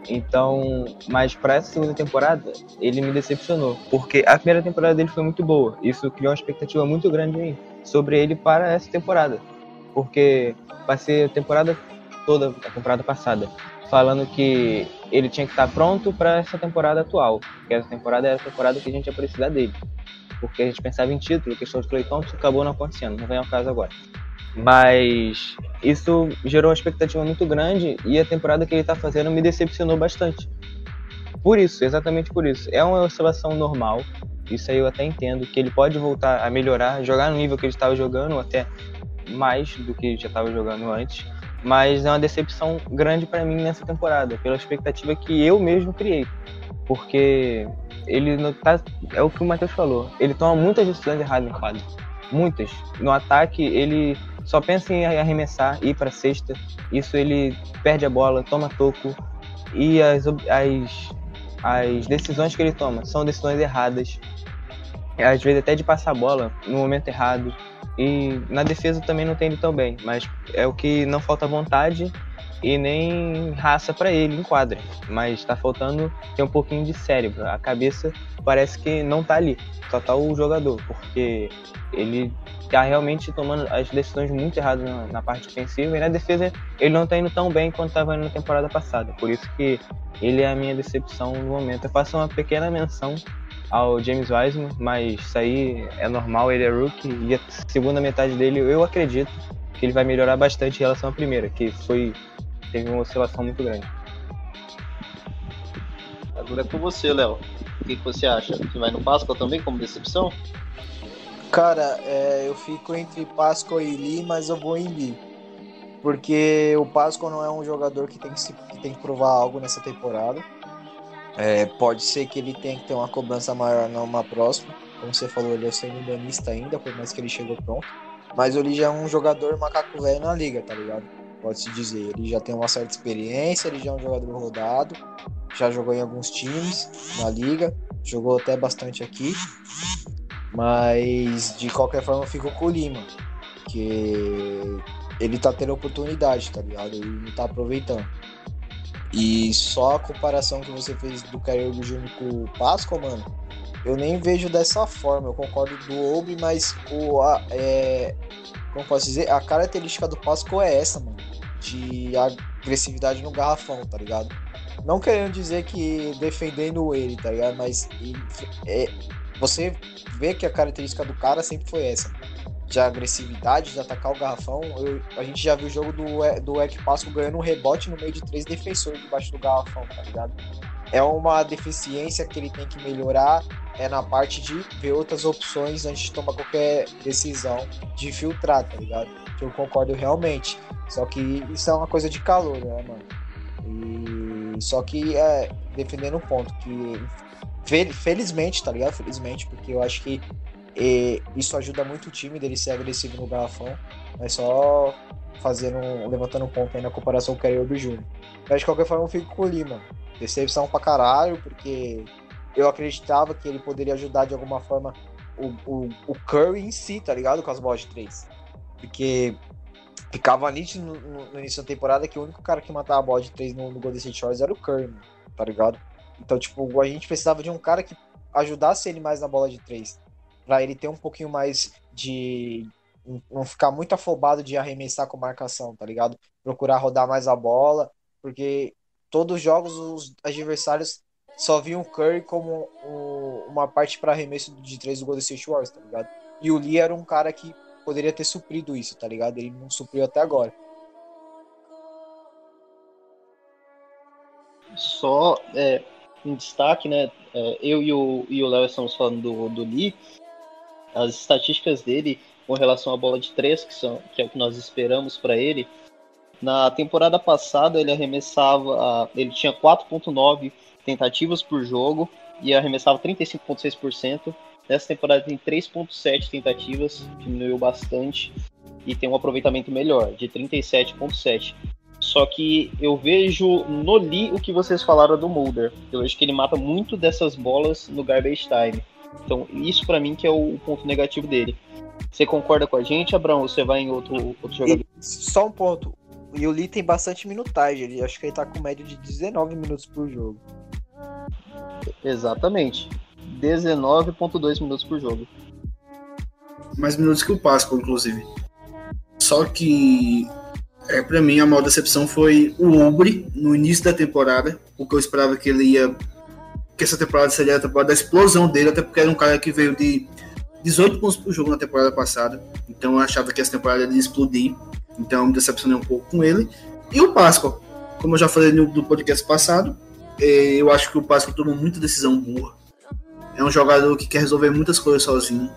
Então, mas para essa segunda temporada, ele me decepcionou, porque a primeira temporada dele foi muito boa. Isso criou uma expectativa muito grande em mim sobre ele para essa temporada, porque passei a temporada toda, a temporada passada, falando que ele tinha que estar pronto para essa temporada atual, que essa temporada era a temporada que a gente ia precisar dele, porque a gente pensava em título, questão de Clay acabou não acontecendo, não vem ao caso agora. Mas isso gerou uma expectativa muito grande e a temporada que ele está fazendo me decepcionou bastante. Por isso, exatamente por isso. É uma oscilação normal. Isso aí eu até entendo que ele pode voltar a melhorar, jogar no nível que ele estava jogando, até mais do que já estava jogando antes. Mas é uma decepção grande para mim nessa temporada, pela expectativa que eu mesmo criei. Porque ele não tá. É o que o Matheus falou. Ele toma muitas decisões erradas em quadro. Muitas. No ataque, ele só pensa em arremessar, ir para cesta. Isso ele perde a bola, toma toco e as, as, as decisões que ele toma são decisões erradas. Às vezes até de passar a bola no momento errado. E na defesa também não tem ido tão bem, mas é o que não falta vontade e nem raça para ele em quadra, mas está faltando ter um pouquinho de cérebro. A cabeça parece que não tá ali, só tá o jogador, porque ele tá realmente tomando as decisões muito erradas na, na parte ofensiva e na defesa ele não tá indo tão bem quanto estava indo na temporada passada. Por isso que ele é a minha decepção no momento. Eu faço uma pequena menção ao James Wiseman, mas isso aí é normal, ele é rookie e a segunda metade dele eu acredito que ele vai melhorar bastante em relação à primeira, que foi teve uma oscilação muito grande. Agora é com você, Léo. O que, que você acha? Você vai no Pascal também como decepção? Cara, é, eu fico entre Pascal e Lee, mas eu vou em Lee. Porque o Pascal não é um jogador que tem que, se, que, tem que provar algo nessa temporada. É, pode ser que ele tenha que ter uma cobrança maior numa próxima. Como você falou, ele é segundanista ainda, por mais que ele chegou pronto. Mas o Lee já é um jogador macaco velho na liga, tá ligado? pode-se dizer. Ele já tem uma certa experiência, ele já é um jogador rodado, já jogou em alguns times na liga, jogou até bastante aqui. Mas de qualquer forma eu fico com o Lima, que ele tá tendo oportunidade, tá ligado? Ele não tá aproveitando. E só a comparação que você fez do Caio Júnior com o Pascoal, mano, eu nem vejo dessa forma. Eu concordo do Obi, mas o, a, é, como posso dizer, a característica do Pascoal é essa, mano de agressividade no garrafão, tá ligado? Não querendo dizer que defendendo ele, tá ligado? Mas é, você vê que a característica do cara sempre foi essa. De agressividade, de atacar o garrafão. Eu, a gente já viu o jogo do, do Eck Pasco ganhando um rebote no meio de três defensores debaixo do garrafão, tá ligado? É uma deficiência que ele tem que melhorar é na parte de ver outras opções antes de tomar qualquer decisão de filtrar, tá ligado? Que eu concordo realmente. Só que isso é uma coisa de calor, né, mano? E só que é defendendo o ponto que felizmente, tá ligado? Felizmente, porque eu acho que e, isso ajuda muito o time dele ser agressivo no garrafão. Mas só fazendo, levantando ponto aí na comparação com o Carioca Júnior. Mas de qualquer forma eu fico com o Lima. Decepção pra caralho, porque eu acreditava que ele poderia ajudar de alguma forma o, o, o Curry em si, tá ligado? Com as bolas de três. Porque ficava nítido no, no, no, início da temporada que o único cara que matava a bola de três no, no Golden State Warriors era o Curry, mano, tá ligado? Então, tipo, a gente precisava de um cara que ajudasse ele mais na bola de três. Pra ele ter um pouquinho mais de. Não ficar muito afobado de arremessar com marcação, tá ligado? Procurar rodar mais a bola, porque todos os jogos os adversários só viam o Curry como um, uma parte para arremesso de três do Golden State Warriors, tá ligado? E o Lee era um cara que poderia ter suprido isso, tá ligado? Ele não supriu até agora. Só é, um destaque, né? É, eu e o Léo estamos falando do, do Lee. As estatísticas dele com relação à bola de três, que, são, que é o que nós esperamos para ele, na temporada passada ele arremessava, ele tinha 4.9 tentativas por jogo e arremessava 35.6%. Nessa temporada tem 3.7 tentativas, diminuiu bastante e tem um aproveitamento melhor, de 37.7. Só que eu vejo no Lee o que vocês falaram do Mulder. Eu vejo que ele mata muito dessas bolas no garbage time. Então, isso para mim que é o ponto negativo dele. Você concorda com a gente, Abraão? Ou você vai em outro, outro jogador? E, só um ponto. E o Lee tem bastante minutagem. Ele, acho que ele tá com média de 19 minutos por jogo. Exatamente. 19,2 minutos por jogo. Mais minutos que o Páscoa, inclusive. Só que, é, para mim, a maior decepção foi o Ubre no início da temporada, porque eu esperava que ele ia. Que essa temporada seria a temporada da explosão dele, até porque era um cara que veio de 18 pontos por jogo na temporada passada. Então eu achava que essa temporada ia explodir. Então me decepcionei um pouco com ele. E o Páscoa, como eu já falei no do podcast passado, é, eu acho que o Páscoa tomou muita decisão boa. É um jogador que quer resolver muitas coisas sozinho.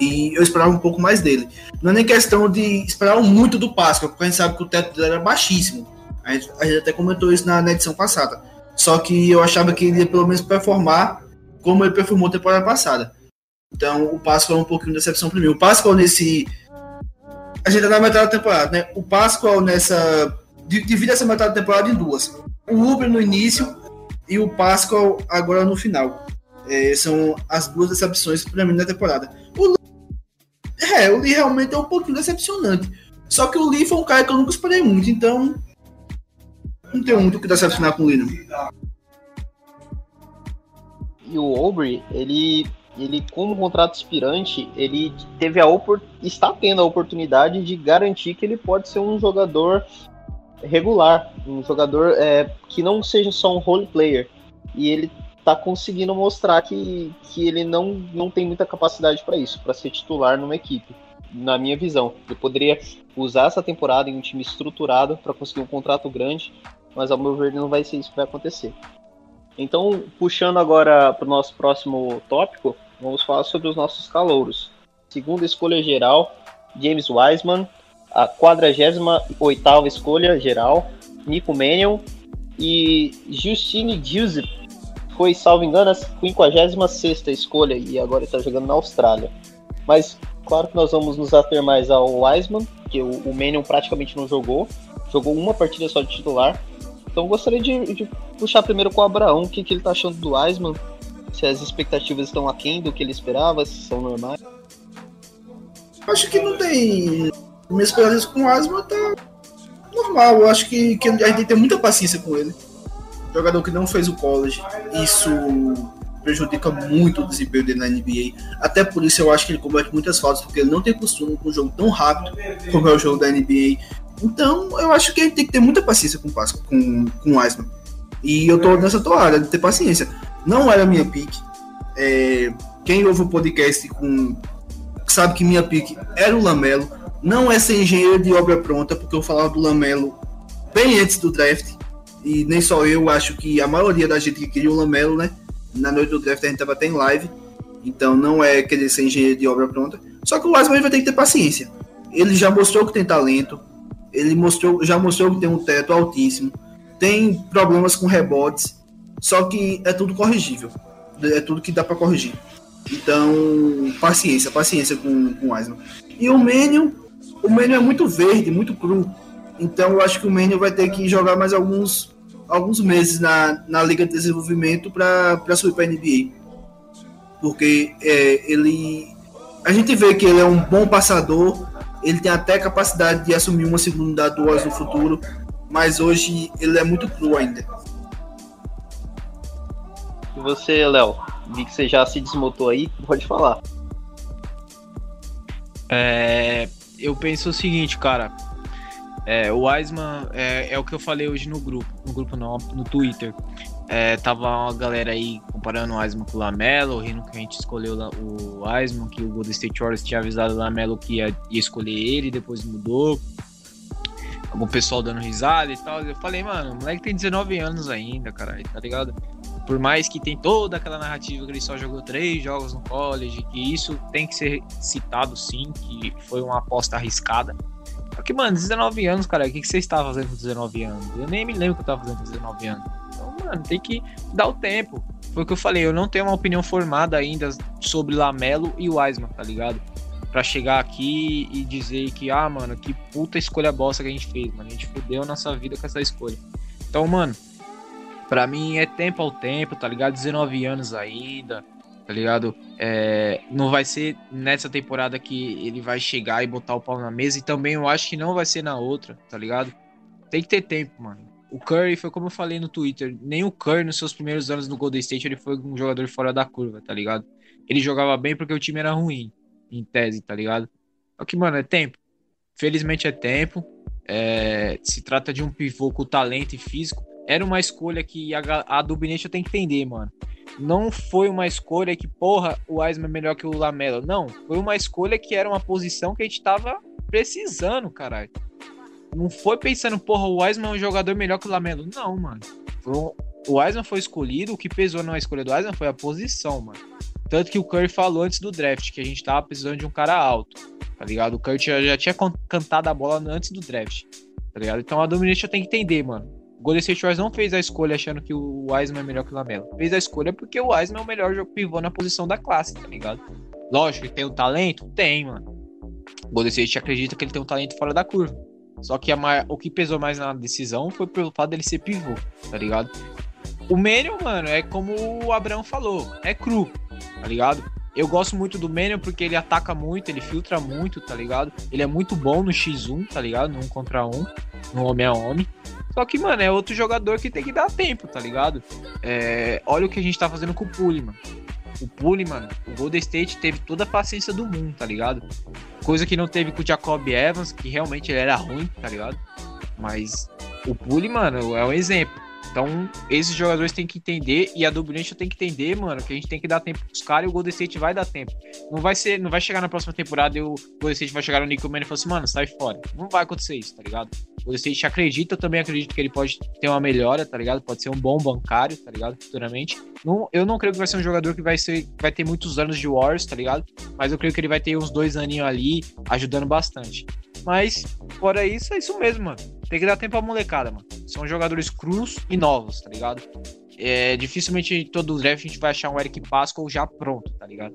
E eu esperava um pouco mais dele. Não é nem questão de esperar muito do Páscoa, porque a gente sabe que o teto dele era baixíssimo. A gente, a gente até comentou isso na, na, edição passada. Só que eu achava que ele ia pelo menos performar como ele performou temporada passada. Então o Páscoa é um pouquinho de decepção para mim. O Páscoa nesse. A gente tá na metade da temporada, né? O Páscoa nessa. Divide essa metade da temporada em duas o Uber no início e o Pascal agora no final. É, são as duas decepções para mim na temporada. O Lee, é, o Lee realmente é um pouquinho decepcionante. Só que o Lee foi um cara que eu nunca esperei muito, então não tenho muito o que decepcionar com o Lee. Não. E o Aubrey, ele, ele como contrato aspirante, ele teve a está tendo a oportunidade de garantir que ele pode ser um jogador regular, um jogador é, que não seja só um role player. E ele tá conseguindo mostrar que, que ele não, não tem muita capacidade para isso, para ser titular numa equipe, na minha visão. Ele poderia usar essa temporada em um time estruturado para conseguir um contrato grande, mas ao meu ver não vai ser isso que vai acontecer. Então, puxando agora para o nosso próximo tópico, vamos falar sobre os nossos calouros. Segunda escolha geral, James Wiseman, a 48ª escolha geral, Nico Mannion e Justine Giuseppe foi, salvo engano, a 56ª escolha e agora está jogando na Austrália. Mas claro que nós vamos nos ater mais ao Wiseman, que o, o Mannion praticamente não jogou, jogou uma partida só de titular. Então gostaria de, de puxar primeiro com o Abraão, o que, que ele está achando do Wiseman, se as expectativas estão aquém do que ele esperava, se são normais. Acho que não tem minhas experiência com o Asma tá normal. Eu acho que, que a gente tem que ter muita paciência com ele. Jogador que não fez o college, isso prejudica muito o desempenho dele na NBA. Até por isso eu acho que ele comete muitas faltas, porque ele não tem costume com um jogo tão rápido como é o jogo da NBA. Então eu acho que a gente tem que ter muita paciência com o Páscoa, com, com o Asma. E eu tô nessa toalha de ter paciência. Não era minha pick. É, quem ouve o podcast com sabe que minha pique era o Lamelo. Não é ser engenheiro de obra pronta, porque eu falava do Lamelo bem antes do draft. E nem só eu, acho que a maioria da gente que queria o Lamelo, né? Na noite do draft a gente tava até em live. Então não é querer ser engenheiro de obra pronta. Só que o Wiseman vai ter que ter paciência. Ele já mostrou que tem talento. Ele mostrou, já mostrou que tem um teto altíssimo. Tem problemas com rebotes. Só que é tudo corrigível. É tudo que dá para corrigir. Então, paciência, paciência com, com o Wiseman. E o Menio, o Menio é muito verde, muito cru. Então eu acho que o Menio vai ter que jogar mais alguns, alguns meses na, na Liga de Desenvolvimento para subir para NBA. Porque é, ele. A gente vê que ele é um bom passador, ele tem até capacidade de assumir uma segunda duas no futuro, mas hoje ele é muito cru ainda. E você, Léo? Vi que você já se desmotou aí, pode falar. É, eu penso o seguinte, cara. É, o Wiseman é, é, o que eu falei hoje no grupo, no grupo não, no Twitter. É, tava uma galera aí comparando o Wiseman com o Lamelo, rindo que a gente escolheu o Wiseman, que o Golden State Warriors tinha avisado o Lamelo que ia, ia escolher ele, depois mudou. Algum pessoal dando risada e tal. Eu falei, mano, o moleque tem 19 anos ainda, cara, tá ligado? Por mais que tem toda aquela narrativa que ele só jogou três jogos no college, que isso tem que ser citado sim, que foi uma aposta arriscada. Porque, mano, 19 anos, cara, o que, que você estava fazendo com 19 anos? Eu nem me lembro o que eu estava fazendo com 19 anos. Mano, tem que dar o tempo. Foi o que eu falei, eu não tenho uma opinião formada ainda sobre Lamelo e Wiseman, tá ligado? Pra chegar aqui e dizer que, ah, mano, que puta escolha bosta que a gente fez, mano. A gente fudeu a nossa vida com essa escolha. Então, mano, Pra mim é tempo ao tempo, tá ligado? 19 anos ainda, tá ligado? É, não vai ser nessa temporada que ele vai chegar e botar o pau na mesa. E também eu acho que não vai ser na outra, tá ligado? Tem que ter tempo, mano. O Curry foi como eu falei no Twitter. Nem o Curry, nos seus primeiros anos no Golden State, ele foi um jogador fora da curva, tá ligado? Ele jogava bem porque o time era ruim, em tese, tá ligado? Só que, mano, é tempo. Felizmente é tempo. É, se trata de um pivô com talento e físico era uma escolha que a, a Dubinete tem que entender, mano. Não foi uma escolha que, porra, o Wiseman é melhor que o Lamelo. Não, foi uma escolha que era uma posição que a gente tava precisando, caralho. Não foi pensando, porra, o Wiseman é um jogador melhor que o Lamelo. Não, mano. o Wiseman foi escolhido, o que pesou na escolha do Wiseman foi a posição, mano. Tanto que o Curry falou antes do draft que a gente tava precisando de um cara alto, tá ligado? O Curry já, já tinha cantado a bola antes do draft, tá ligado? Então a Domination tem que entender, mano. Golden State não fez a escolha achando que o Wiseman é melhor que o Lamelo. Fez a escolha porque o Wiseman é o melhor pivô na posição da classe, tá ligado? Lógico que tem o talento? Tem, mano. O Golden State acredita que ele tem um talento fora da curva. Só que a, o que pesou mais na decisão foi pelo fato dele ser pivô, tá ligado? O Manion, mano, é como o Abraão falou, é cru, tá ligado? Eu gosto muito do Manion porque ele ataca muito, ele filtra muito, tá ligado? Ele é muito bom no X1, tá ligado? No 1 contra 1, no homem a homem. Só que, mano, é outro jogador que tem que dar tempo, tá ligado? É, olha o que a gente tá fazendo com o Puli, mano. O Puli, mano, o Golden State teve toda a paciência do mundo, tá ligado? Coisa que não teve com o Jacob Evans, que realmente ele era ruim, tá ligado? Mas o Puli, mano, é um exemplo. Então, esses jogadores têm que entender e a Dublination tem que entender, mano, que a gente tem que dar tempo pros caras e o Golden State vai dar tempo. Não vai ser, não vai chegar na próxima temporada e o Golden State vai chegar no Nico Man e falar assim, mano, sai fora. Não vai acontecer isso, tá ligado? O Golden State acredita, eu também acredito que ele pode ter uma melhora, tá ligado? Pode ser um bom bancário, tá ligado? Futuramente. Não, eu não creio que vai ser um jogador que vai ser, vai ter muitos anos de Wars, tá ligado? Mas eu creio que ele vai ter uns dois aninhos ali, ajudando bastante. Mas, fora isso, é isso mesmo, mano. Tem que dar tempo pra molecada, mano. São jogadores crus e novos, tá ligado? É, dificilmente todo draft a gente vai achar um Eric Pascal já pronto, tá ligado?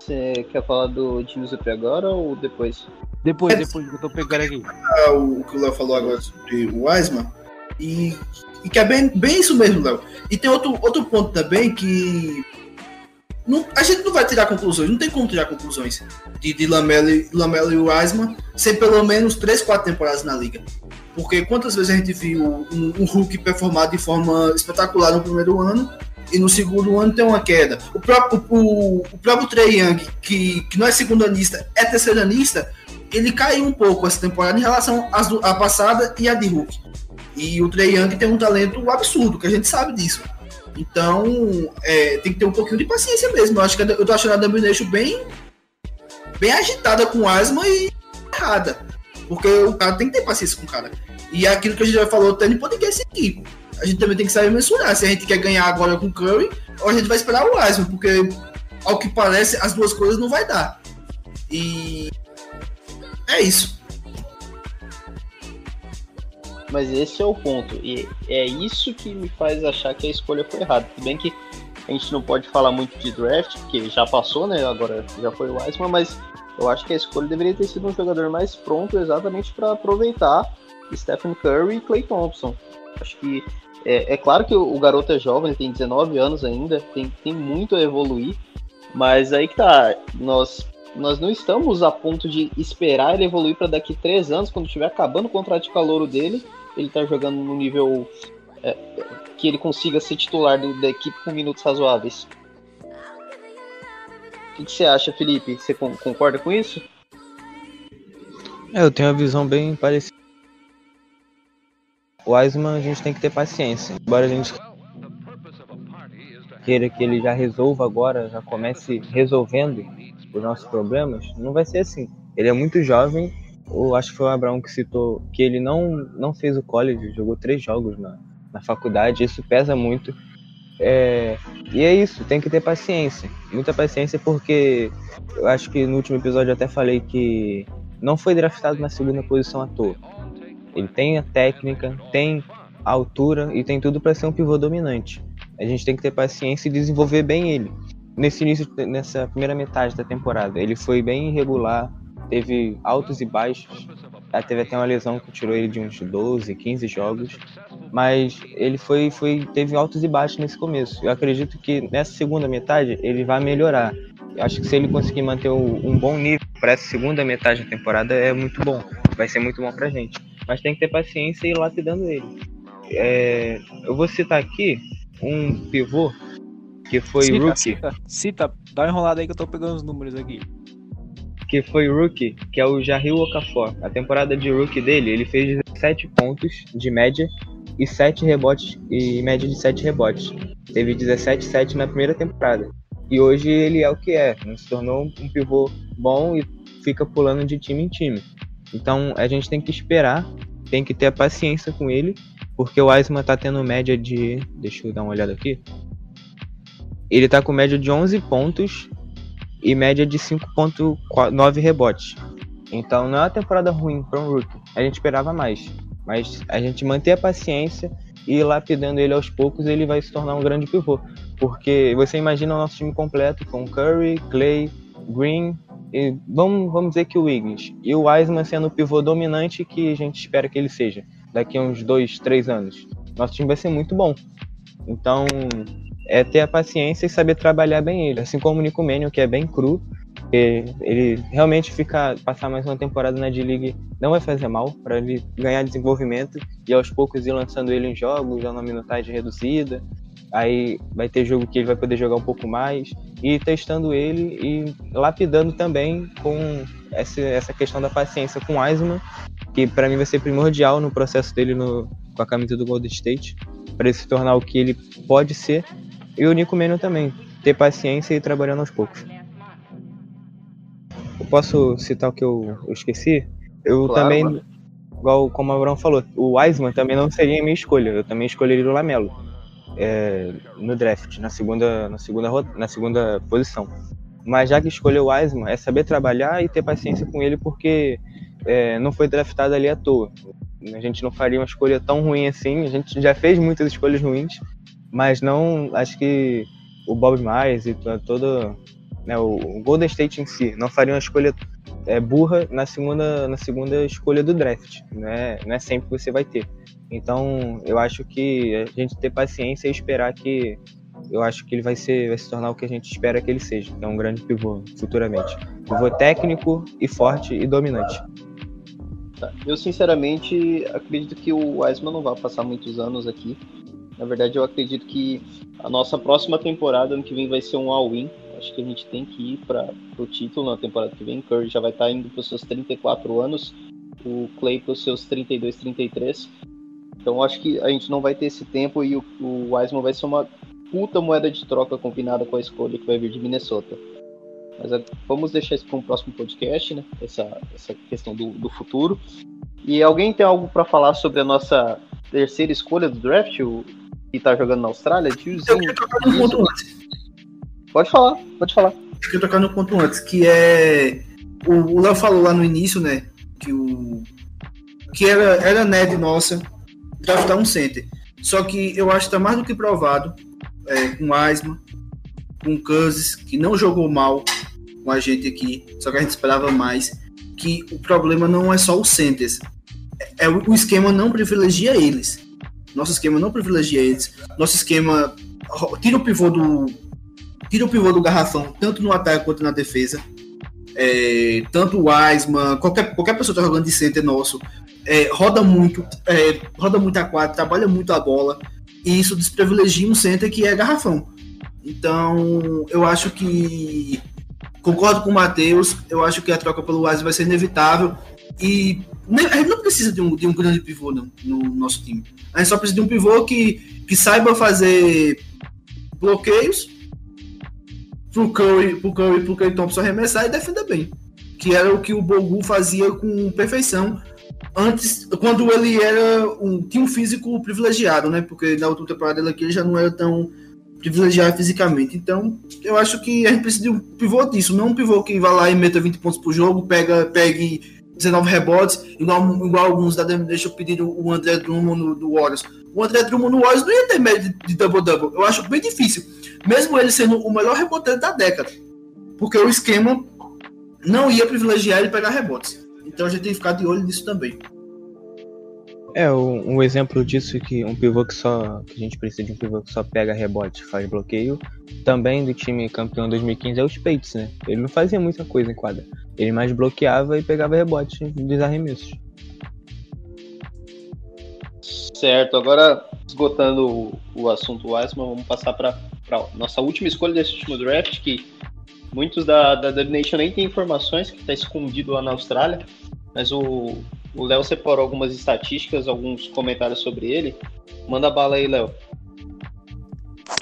Você quer falar do Giuseppe agora ou depois? Depois, depois eu tô pegando aqui. Ah, o que o Léo falou agora sobre o Wiseman. E, e que é bem, bem isso mesmo, Léo. E tem outro, outro ponto também que não, a gente não vai tirar conclusões, não tem como tirar conclusões de, de Lamelo, e Wiseman sem pelo menos 3, 4 temporadas na liga. Porque quantas vezes a gente viu um, um Hulk performar de forma espetacular no primeiro ano e no segundo ano tem uma queda. O próprio, o, o próprio Trey Young, que, que não é segundanista, é terceiranista, ele caiu um pouco essa temporada em relação à passada e à de Hulk. E o Trey Young tem um talento absurdo, que a gente sabe disso. Então, é, tem que ter um pouquinho de paciência mesmo. Eu acho que eu tô achando a Domination bem, bem agitada com asma e errada. Porque o cara tem que ter paciência com o cara. E aquilo que a gente já falou até no podcast aqui. A gente também tem que saber mensurar se a gente quer ganhar agora com o Curry ou a gente vai esperar o Asma, porque ao que parece as duas coisas não vai dar. E é isso. Mas esse é o ponto. E é isso que me faz achar que a escolha foi errada. Tudo bem que a gente não pode falar muito de draft, porque já passou, né? Agora já foi o Wiseman, mas eu acho que a escolha deveria ter sido um jogador mais pronto exatamente para aproveitar Stephen Curry e Clay Thompson. Acho que é, é claro que o, garoto é jovem, tem 19 anos ainda, tem, tem muito a evoluir, mas aí que tá, nós, nós não estamos a ponto de esperar ele evoluir para daqui três anos, quando estiver acabando o contrato de calouro dele, ele tá jogando no nível é, que ele consiga ser titular da equipe com minutos razoáveis. O que, você acha, Felipe? Você concorda com isso? É, eu tenho uma visão bem parecida. O Wiseman a gente tem que ter paciência. Embora a gente queira que ele já resolva agora, já comece resolvendo os nossos problemas, não vai ser assim. Ele é muito jovem. Eu acho que foi o Abraão que citou que ele não, não fez o college, jogou três jogos na, na faculdade, isso pesa muito. É, e é isso, tem que ter paciência. Muita paciência, porque eu acho que no último episódio eu até falei que não foi draftado na segunda posição à toa. Ele tem a técnica, tem a altura e tem tudo para ser um pivô dominante. A gente tem que ter paciência e desenvolver bem ele. Nesse início, nessa primeira metade da temporada, ele foi bem irregular, teve altos e baixos. Teve até uma lesão que tirou ele de uns 12, 15 jogos. Mas ele foi, foi teve altos e baixos nesse começo. Eu acredito que nessa segunda metade ele vai melhorar. Eu acho que se ele conseguir manter um bom nível para essa segunda metade da temporada é muito bom. Vai ser muito bom pra gente mas tem que ter paciência e ir lapidando ele. É, eu vou citar aqui um pivô que foi cita, rookie. Cita, cita, dá uma enrolada aí que eu tô pegando os números aqui. Que foi rookie, que é o Jarril Okafor. A temporada de rookie dele, ele fez 17 pontos de média e 7 rebotes e média de 7 rebotes. Teve 17 7 na primeira temporada. E hoje ele é o que é, se tornou um pivô bom e fica pulando de time em time. Então a gente tem que esperar, tem que ter a paciência com ele, porque o Wiseman tá tendo média de. Deixa eu dar uma olhada aqui. Ele tá com média de 11 pontos e média de 5,9 rebotes. Então não é uma temporada ruim para um rookie. A gente esperava mais. Mas a gente manter a paciência e ir lapidando ele aos poucos, ele vai se tornar um grande pivô. Porque você imagina o nosso time completo com Curry, Clay, Green, e vamos, vamos dizer que o Wiggins e o Wiseman sendo o pivô dominante que a gente espera que ele seja daqui a uns dois, três anos. Nosso time vai ser muito bom. Então, é ter a paciência e saber trabalhar bem ele. Assim como o Nico Mannion, que é bem cru, ele realmente ficar passar mais uma temporada na D-League não vai fazer mal para ele ganhar desenvolvimento e aos poucos ir lançando ele em jogos, já na minutagem reduzida, Aí vai ter jogo que ele vai poder jogar um pouco mais e testando ele e lapidando também com essa, essa questão da paciência com o Eisman, que para mim vai ser primordial no processo dele no, com a camisa do Golden State, para ele se tornar o que ele pode ser. E o Nico Meno também, ter paciência e ir trabalhando aos poucos. Eu posso citar o que eu, eu esqueci? Eu claro, também, mano. igual como o Abraão falou, o Wiseman também não seria a minha escolha, eu também escolheria o Lamelo é, no draft, na segunda, na, segunda, na segunda posição. Mas já que escolheu o Wiseman, é saber trabalhar e ter paciência com ele, porque é, não foi draftado ali à toa. A gente não faria uma escolha tão ruim assim. A gente já fez muitas escolhas ruins, mas não. Acho que o Bob Myers e todo. Né, o Golden State em si não faria uma escolha é, burra na segunda, na segunda escolha do draft. Não é, não é sempre que você vai ter. Então, eu acho que a gente ter paciência e esperar que eu acho que ele vai ser vai se tornar o que a gente espera que ele seja, que é um grande pivô futuramente. Pivô técnico e forte e dominante. Tá. Eu sinceramente acredito que o Wiseman não vai passar muitos anos aqui. Na verdade, eu acredito que a nossa próxima temporada, ano que vem, vai ser um all-in. Acho que a gente tem que ir para o título na temporada que vem. Curry já vai estar tá indo para os seus 34 anos, o Clay para os seus 32, 33. Então acho que a gente não vai ter esse tempo e o, o Wiseman vai ser uma puta moeda de troca combinada com a escolha que vai vir de Minnesota. Mas é, vamos deixar isso para um próximo podcast, né? Essa, essa questão do, do futuro. E alguém tem algo para falar sobre a nossa terceira escolha do draft, o que tá jogando na Austrália? Tiozinho. Eu queria tocar no ponto antes. Pode falar, pode falar. Eu queria tocar no ponto antes, que é. O Léo falou lá no início, né? Que o. Que era, era Ned nossa draftar um center. Só que eu acho que tá mais do que provado é, com Asma, com Cousins, que não jogou mal com a gente aqui, só que a gente esperava mais, que o problema não é só os centers. É, é o, o esquema não privilegia eles. Nosso esquema não privilegia eles. Nosso esquema tira o pivô do tira o pivô do garrafão, tanto no ataque quanto na defesa. É, tanto o Wiseman, qualquer, qualquer pessoa que tá jogando de center nosso, é, roda muito, é, roda muito a quadra, trabalha muito a bola, e isso desprivilegia um center que é garrafão. Então, eu acho que concordo com o Matheus, eu acho que a troca pelo Wiseman vai ser inevitável, e ne- a gente não precisa de um, de um grande pivô não, no nosso time. A gente só precisa de um pivô que, que saiba fazer bloqueios pro Curry, pro Curry, pro Clay Thompson arremessar e defender bem. Que era o que o Bogu fazia com perfeição antes, quando ele era um, tinha um físico privilegiado, né? Porque na última temporada dele aqui ele já não era tão privilegiado fisicamente. Então, eu acho que a gente precisa de um pivô disso, não um pivô que vá lá e meta 20 pontos por jogo, pega, pegue 19 rebotes, igual, igual alguns da deixa eu pedir o André Drummond do Warriors. O André Drummond no Warriors não ia ter média de double-double. Eu acho bem difícil. Mesmo ele sendo o melhor reboteiro da década. Porque o esquema não ia privilegiar ele pegar rebotes. Então a gente tem que ficar de olho nisso também. É, um, um exemplo disso é que um pivô que só. que a gente precisa de um pivô que só pega rebote faz bloqueio. Também do time campeão 2015 é o Spates, né? Ele não fazia muita coisa em quadra. Ele mais bloqueava e pegava rebote dos arremessos. Certo, agora esgotando o, o assunto Wiseman, vamos passar para nossa última escolha desse último draft, que muitos da, da Dub Nation nem tem informações, que está escondido lá na Austrália, mas o o Léo separou algumas estatísticas, alguns comentários sobre ele. Manda bala aí, Léo.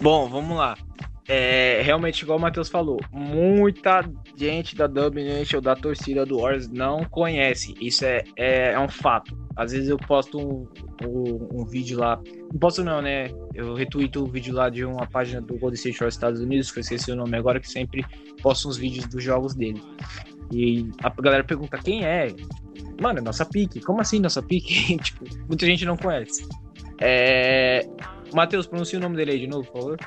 Bom, vamos lá. É, realmente, igual o Matheus falou, muita gente da Domination, da torcida do Warriors, não conhece. Isso é, é, é um fato. Às vezes eu posto um, um, um, vídeo lá. Não posto não, né? Eu retuito o um vídeo lá de uma página do Golden State Warriors Estados Unidos, que eu esqueci o nome agora, que sempre posta uns vídeos dos jogos dele. E a galera pergunta quem é. Mano, é nossa pique. Como assim nossa pique? tipo, muita gente não conhece. É... Matheus, pronuncia o nome dele aí de novo, por favor.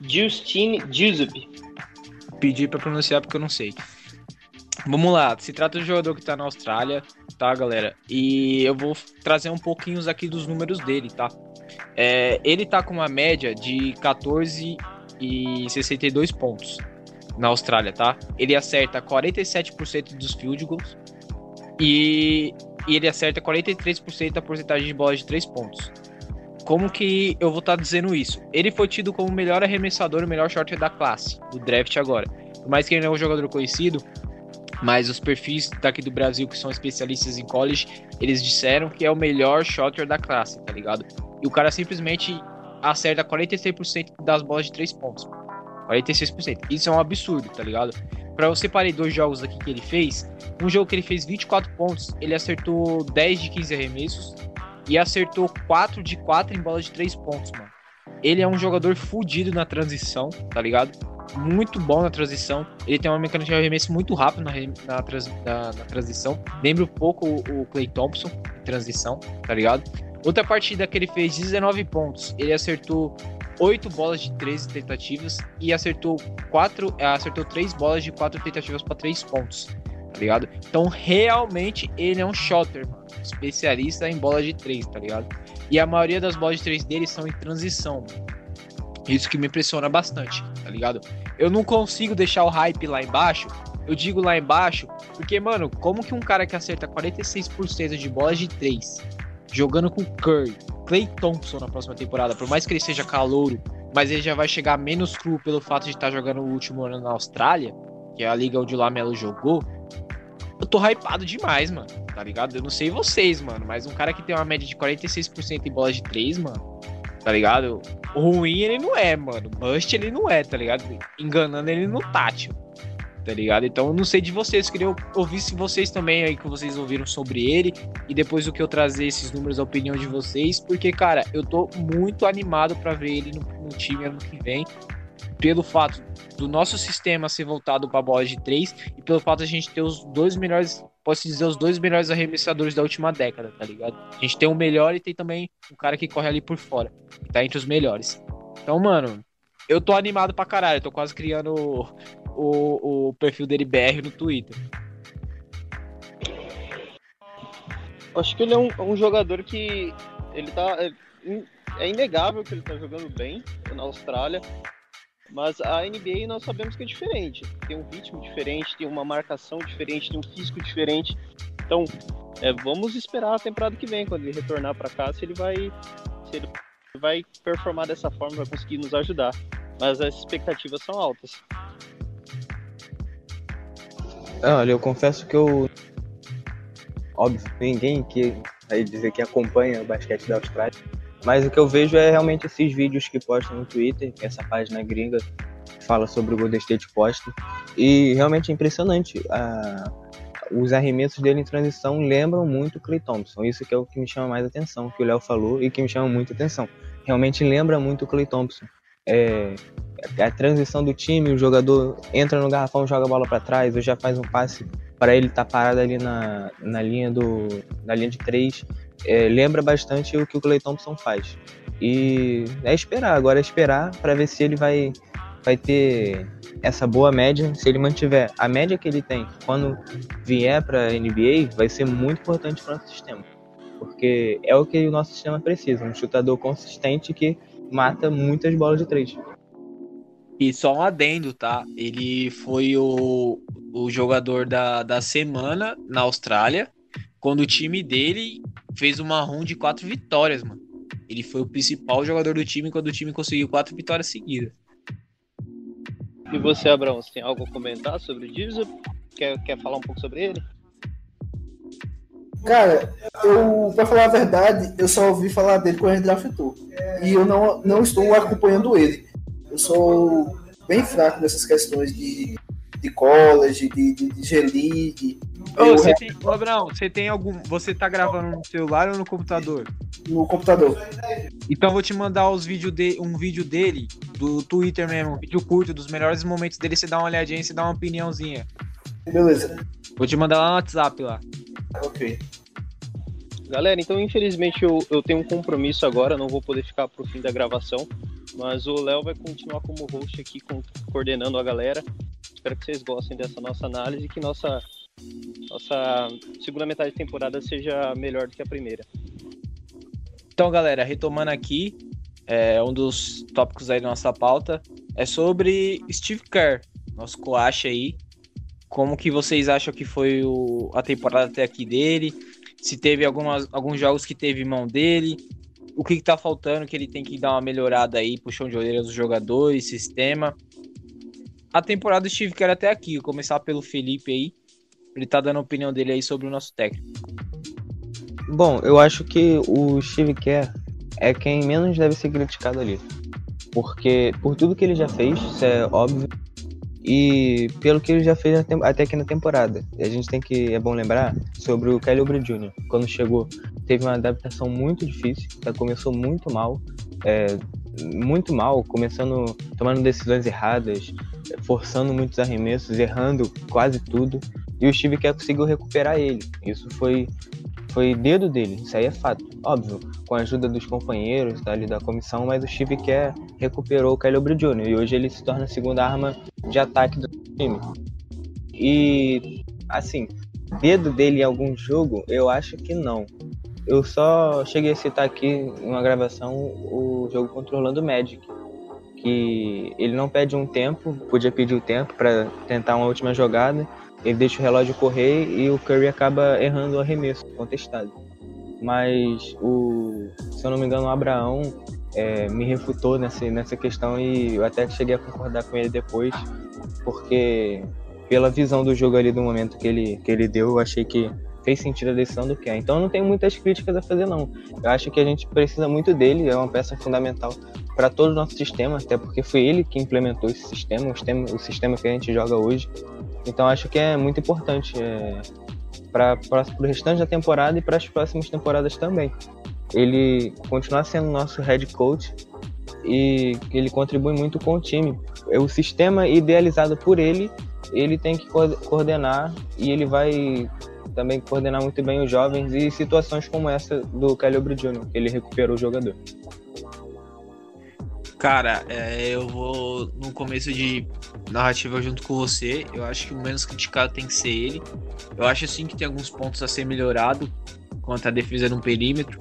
Justine Giuseppe. Pedi pra pronunciar porque eu não sei. Vamos lá, se trata de um jogador que tá na Austrália, tá, galera? E eu vou trazer um pouquinho aqui dos números dele, tá? É, ele tá com uma média de 14 e 62 pontos na Austrália, tá? Ele acerta 47% dos field goals e, e ele acerta 43% da porcentagem de bola de 3 pontos. Como que eu vou estar tá dizendo isso? Ele foi tido como o melhor arremessador, o melhor shorter da classe, do draft agora. Por mais que ele não é um jogador conhecido, mas os perfis daqui do Brasil que são especialistas em college, eles disseram que é o melhor shorter da classe, tá ligado? E o cara simplesmente acerta 46% das bolas de 3 pontos. 46%. Isso é um absurdo, tá ligado? Pra eu separei dois jogos aqui que ele fez. Um jogo que ele fez 24 pontos, ele acertou 10 de 15 arremessos e acertou 4 de 4 em bola de 3 pontos, mano. Ele é um jogador fudido na transição, tá ligado? Muito bom na transição. Ele tem uma mecânica de arremesso muito rápida na, na, na, na transição. Lembra um pouco o, o Clay Thompson em transição, tá ligado? Outra partida que ele fez 19 pontos, ele acertou 8 bolas de 13 tentativas e acertou 4, acertou 3 bolas de 4 tentativas para 3 pontos, tá ligado? Então, realmente ele é um shotter, mano, especialista em bola de 3, tá ligado? E a maioria das bolas de 3 dele são em transição, mano. Isso que me impressiona bastante, tá ligado? Eu não consigo deixar o hype lá embaixo. Eu digo lá embaixo, porque, mano, como que um cara que acerta 46% de bolas de 3 jogando com Curry, Clay Thompson na próxima temporada, por mais que ele seja calouro, mas ele já vai chegar menos cru pelo fato de estar jogando o último ano na Austrália, que é a liga onde o Lamelo jogou. Eu tô hypado demais, mano, tá ligado? Eu não sei vocês, mano, mas um cara que tem uma média de 46% em bola de 3, mano, tá ligado? Ruim ele não é, mano. Bust ele não é, tá ligado? Enganando ele no tátil, tá ligado? Então eu não sei de vocês, queria ouvir se vocês também aí que vocês ouviram sobre ele e depois do que eu trazer esses números, a opinião de vocês, porque, cara, eu tô muito animado para ver ele no, no time ano que vem, pelo fato do nosso sistema ser voltado para bola de três e pelo fato de a gente ter os dois melhores posso dizer, os dois melhores arremessadores da última década, tá ligado? A gente tem o melhor e tem também um cara que corre ali por fora, que tá entre os melhores. Então, mano, eu tô animado pra caralho, tô quase criando o, o, perfil dele BR no Twitter. Acho que ele é um, um jogador que ele tá. É, é inegável que ele tá jogando bem na Austrália. Mas a NBA nós sabemos que é diferente. Tem um ritmo diferente, tem uma marcação diferente, tem um físico diferente. Então, é, vamos esperar a temporada que vem, quando ele retornar para cá, se ele vai se ele vai performar dessa forma, vai conseguir nos ajudar. Mas as expectativas são altas. Olha, eu confesso que eu. Óbvio, ninguém que vai dizer que acompanha o basquete da Austrália mas o que eu vejo é realmente esses vídeos que postam no Twitter, essa página gringa que fala sobre o Golden State posta. E realmente é impressionante. Ah, os arremessos dele em transição lembram muito Clay Thompson. Isso que é o que me chama mais atenção, que o Léo falou e que me chama muito atenção. Realmente lembra muito Clay Thompson. É, a transição do time, o jogador entra no garrafão, joga a bola para trás, ou já faz um passe para ele estar tá parado ali na, na linha do na linha de três é, lembra bastante o que o Clay Thompson faz. E é esperar, agora é esperar para ver se ele vai, vai ter essa boa média. Se ele mantiver a média que ele tem quando vier para a NBA, vai ser muito importante para o nosso sistema. Porque é o que o nosso sistema precisa: um chutador consistente que mata muitas bolas de três. E só um adendo, tá? Ele foi o, o jogador da, da semana na Austrália, quando o time dele fez uma run de quatro vitórias, mano. Ele foi o principal jogador do time quando o time conseguiu quatro vitórias seguidas. E você, Abraão, você tem algo a comentar sobre o Divisa? Quer, quer falar um pouco sobre ele? Cara, eu, pra falar a verdade, eu só ouvi falar dele quando ele draftou. E eu não, não estou acompanhando ele. Eu sou bem fraco nessas questões de, de college, de, de, de G-League. Ô, você tem, Abraão, você tem algum. Você tá gravando no celular ou no computador? No computador. Então vou te mandar os vídeo de, um vídeo dele, do Twitter mesmo, um vídeo curto, dos melhores momentos dele, você dá uma olhadinha e você dá uma opiniãozinha. Beleza. Vou te mandar lá no WhatsApp lá. Ok. Galera, então infelizmente eu, eu tenho um compromisso agora, não vou poder ficar pro fim da gravação, mas o Léo vai continuar como host aqui, com, coordenando a galera. Espero que vocês gostem dessa nossa análise e que nossa nossa segunda metade de temporada seja melhor do que a primeira. Então, galera, retomando aqui, é, um dos tópicos aí da nossa pauta é sobre Steve Kerr, nosso coach aí. Como que vocês acham que foi o, a temporada até aqui dele? Se teve algumas, alguns jogos que teve mão dele? O que, que tá faltando que ele tem que dar uma melhorada aí, puxão de orelha dos jogadores, sistema? A temporada do Steve Kerr até aqui, começar pelo Felipe aí ele tá dando a opinião dele aí sobre o nosso técnico. Bom, eu acho que o Steve Kerr é quem menos deve ser criticado ali. Porque por tudo que ele já fez, isso é óbvio, e pelo que ele já fez até aqui na temporada. A gente tem que, é bom lembrar, sobre o Kelly Oubre Jr. Quando chegou, teve uma adaptação muito difícil, tá? começou muito mal, é, muito mal, começando, tomando decisões erradas, forçando muitos arremessos, errando quase tudo. E o Steve Kerr conseguiu recuperar ele. Isso foi foi dedo dele, isso aí é fato. Óbvio, com a ajuda dos companheiros ali da comissão, mas o Steve Kerr recuperou o Kelly Jr. e hoje ele se torna a segunda arma de ataque do time. E, assim, dedo dele em algum jogo, eu acho que não. Eu só cheguei a citar aqui uma gravação o jogo contra o Orlando Magic, que ele não pede um tempo, podia pedir o tempo para tentar uma última jogada, ele deixa o relógio correr e o Curry acaba errando o arremesso contestado. Mas o, se eu não me engano, o Abraão é, me refutou nessa, nessa questão e eu até cheguei a concordar com ele depois, porque pela visão do jogo ali do momento que ele, que ele deu, eu achei que fez sentido a decisão do Kerr. Então eu não tenho muitas críticas a fazer, não. Eu acho que a gente precisa muito dele, é uma peça fundamental para todo o nosso sistema, até porque foi ele que implementou esse sistema, o sistema, o sistema que a gente joga hoje. Então acho que é muito importante é, para o restante da temporada e para as próximas temporadas também. Ele continuar sendo nosso head coach e ele contribui muito com o time. O sistema idealizado por ele, ele tem que coordenar e ele vai também coordenar muito bem os jovens e situações como essa do Caleb Jr., que ele recuperou o jogador. Cara, é, eu vou no começo de narrativa junto com você. Eu acho que o menos criticado tem que ser ele. Eu acho sim que tem alguns pontos a ser melhorado quanto à defesa no perímetro.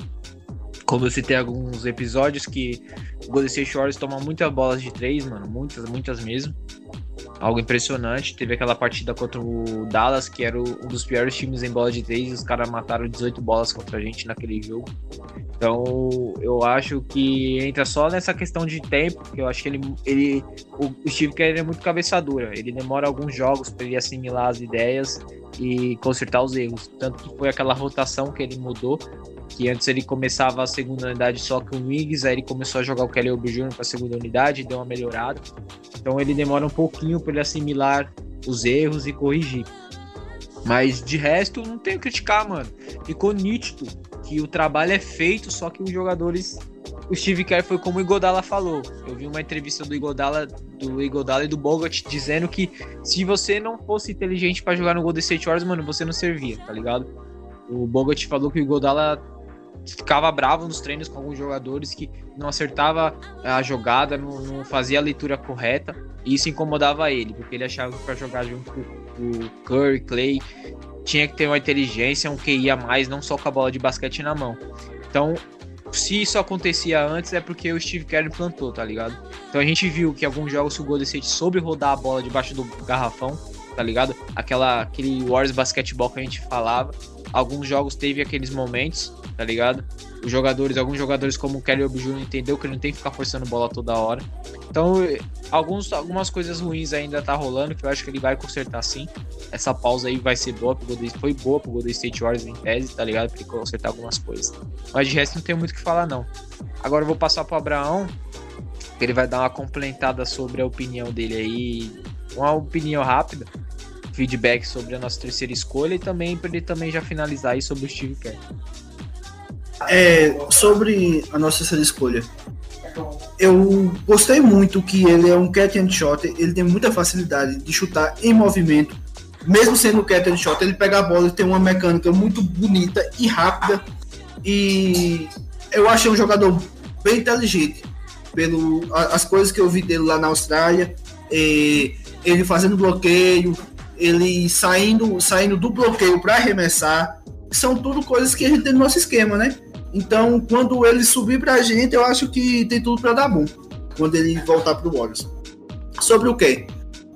Como eu citei alguns episódios que o Golden State Warriors toma muitas bolas de três, mano, muitas, muitas mesmo algo impressionante. Teve aquela partida contra o Dallas, que era um dos piores times em bola de três, e os caras mataram 18 bolas contra a gente naquele jogo. Então, eu acho que entra só nessa questão de tempo, que eu acho que ele, ele o Steve Kerr é muito cabeçadura. Ele demora alguns jogos para ele assimilar as ideias e consertar os erros. Tanto que foi aquela rotação que ele mudou, que antes ele começava a segunda unidade só com o Wiggs, aí ele começou a jogar o Kelly Oubre Jr. para a segunda unidade, deu uma melhorada. Então ele demora um pouquinho para ele assimilar os erros e corrigir. Mas de resto, não tenho que criticar, mano. Ficou nítido que o trabalho é feito, só que os jogadores. O Steve Kerr foi como o Igodala falou. Eu vi uma entrevista do Igodala, do Igodala e do Bogut dizendo que se você não fosse inteligente para jogar no Golden State Warriors, mano, você não servia, tá ligado? O Bogut falou que o Igodala ficava bravo nos treinos com alguns jogadores que não acertava a jogada, não, não fazia a leitura correta, e isso incomodava ele, porque ele achava que para jogar junto com o Curry, Clay, tinha que ter uma inteligência, um QI a mais, não só com a bola de basquete na mão. Então, se isso acontecia antes, é porque o Steve Kerr implantou, tá ligado? Então a gente viu que alguns jogos o Golden State soube rodar a bola debaixo do garrafão, tá ligado? Aquela, aquele Warriors basquetebol que a gente falava. Alguns jogos teve aqueles momentos, tá ligado? Os jogadores, alguns jogadores como o Kelly Oubre Jr. entendeu que ele não tem que ficar forçando bola toda hora. Então, alguns, algumas coisas ruins ainda tá rolando, que eu acho que ele vai consertar sim. Essa pausa aí vai ser boa pro Golden foi boa pro Golden State Warriors em tese, tá ligado? Pra ele consertar algumas coisas. Mas de resto não tem muito o que falar, não. Agora eu vou passar pro Abraão, que ele vai dar uma complementada sobre a opinião dele aí. Uma opinião rápida feedback sobre a nossa terceira escolha e também para ele também já finalizar aí sobre o Steve Kerr. É, sobre a nossa terceira escolha. Eu gostei muito que ele é um catch and shot, ele tem muita facilidade de chutar em movimento. Mesmo sendo catch and shot, ele pega a bola e tem uma mecânica muito bonita e rápida. E eu achei um jogador bem inteligente. Pelo, as coisas que eu vi dele lá na Austrália, ele fazendo bloqueio, ele saindo, saindo do bloqueio para arremessar, são tudo coisas que a gente tem no nosso esquema, né? Então, quando ele subir para a gente, eu acho que tem tudo para dar bom. Quando ele voltar para o Warriors. Sobre o quê?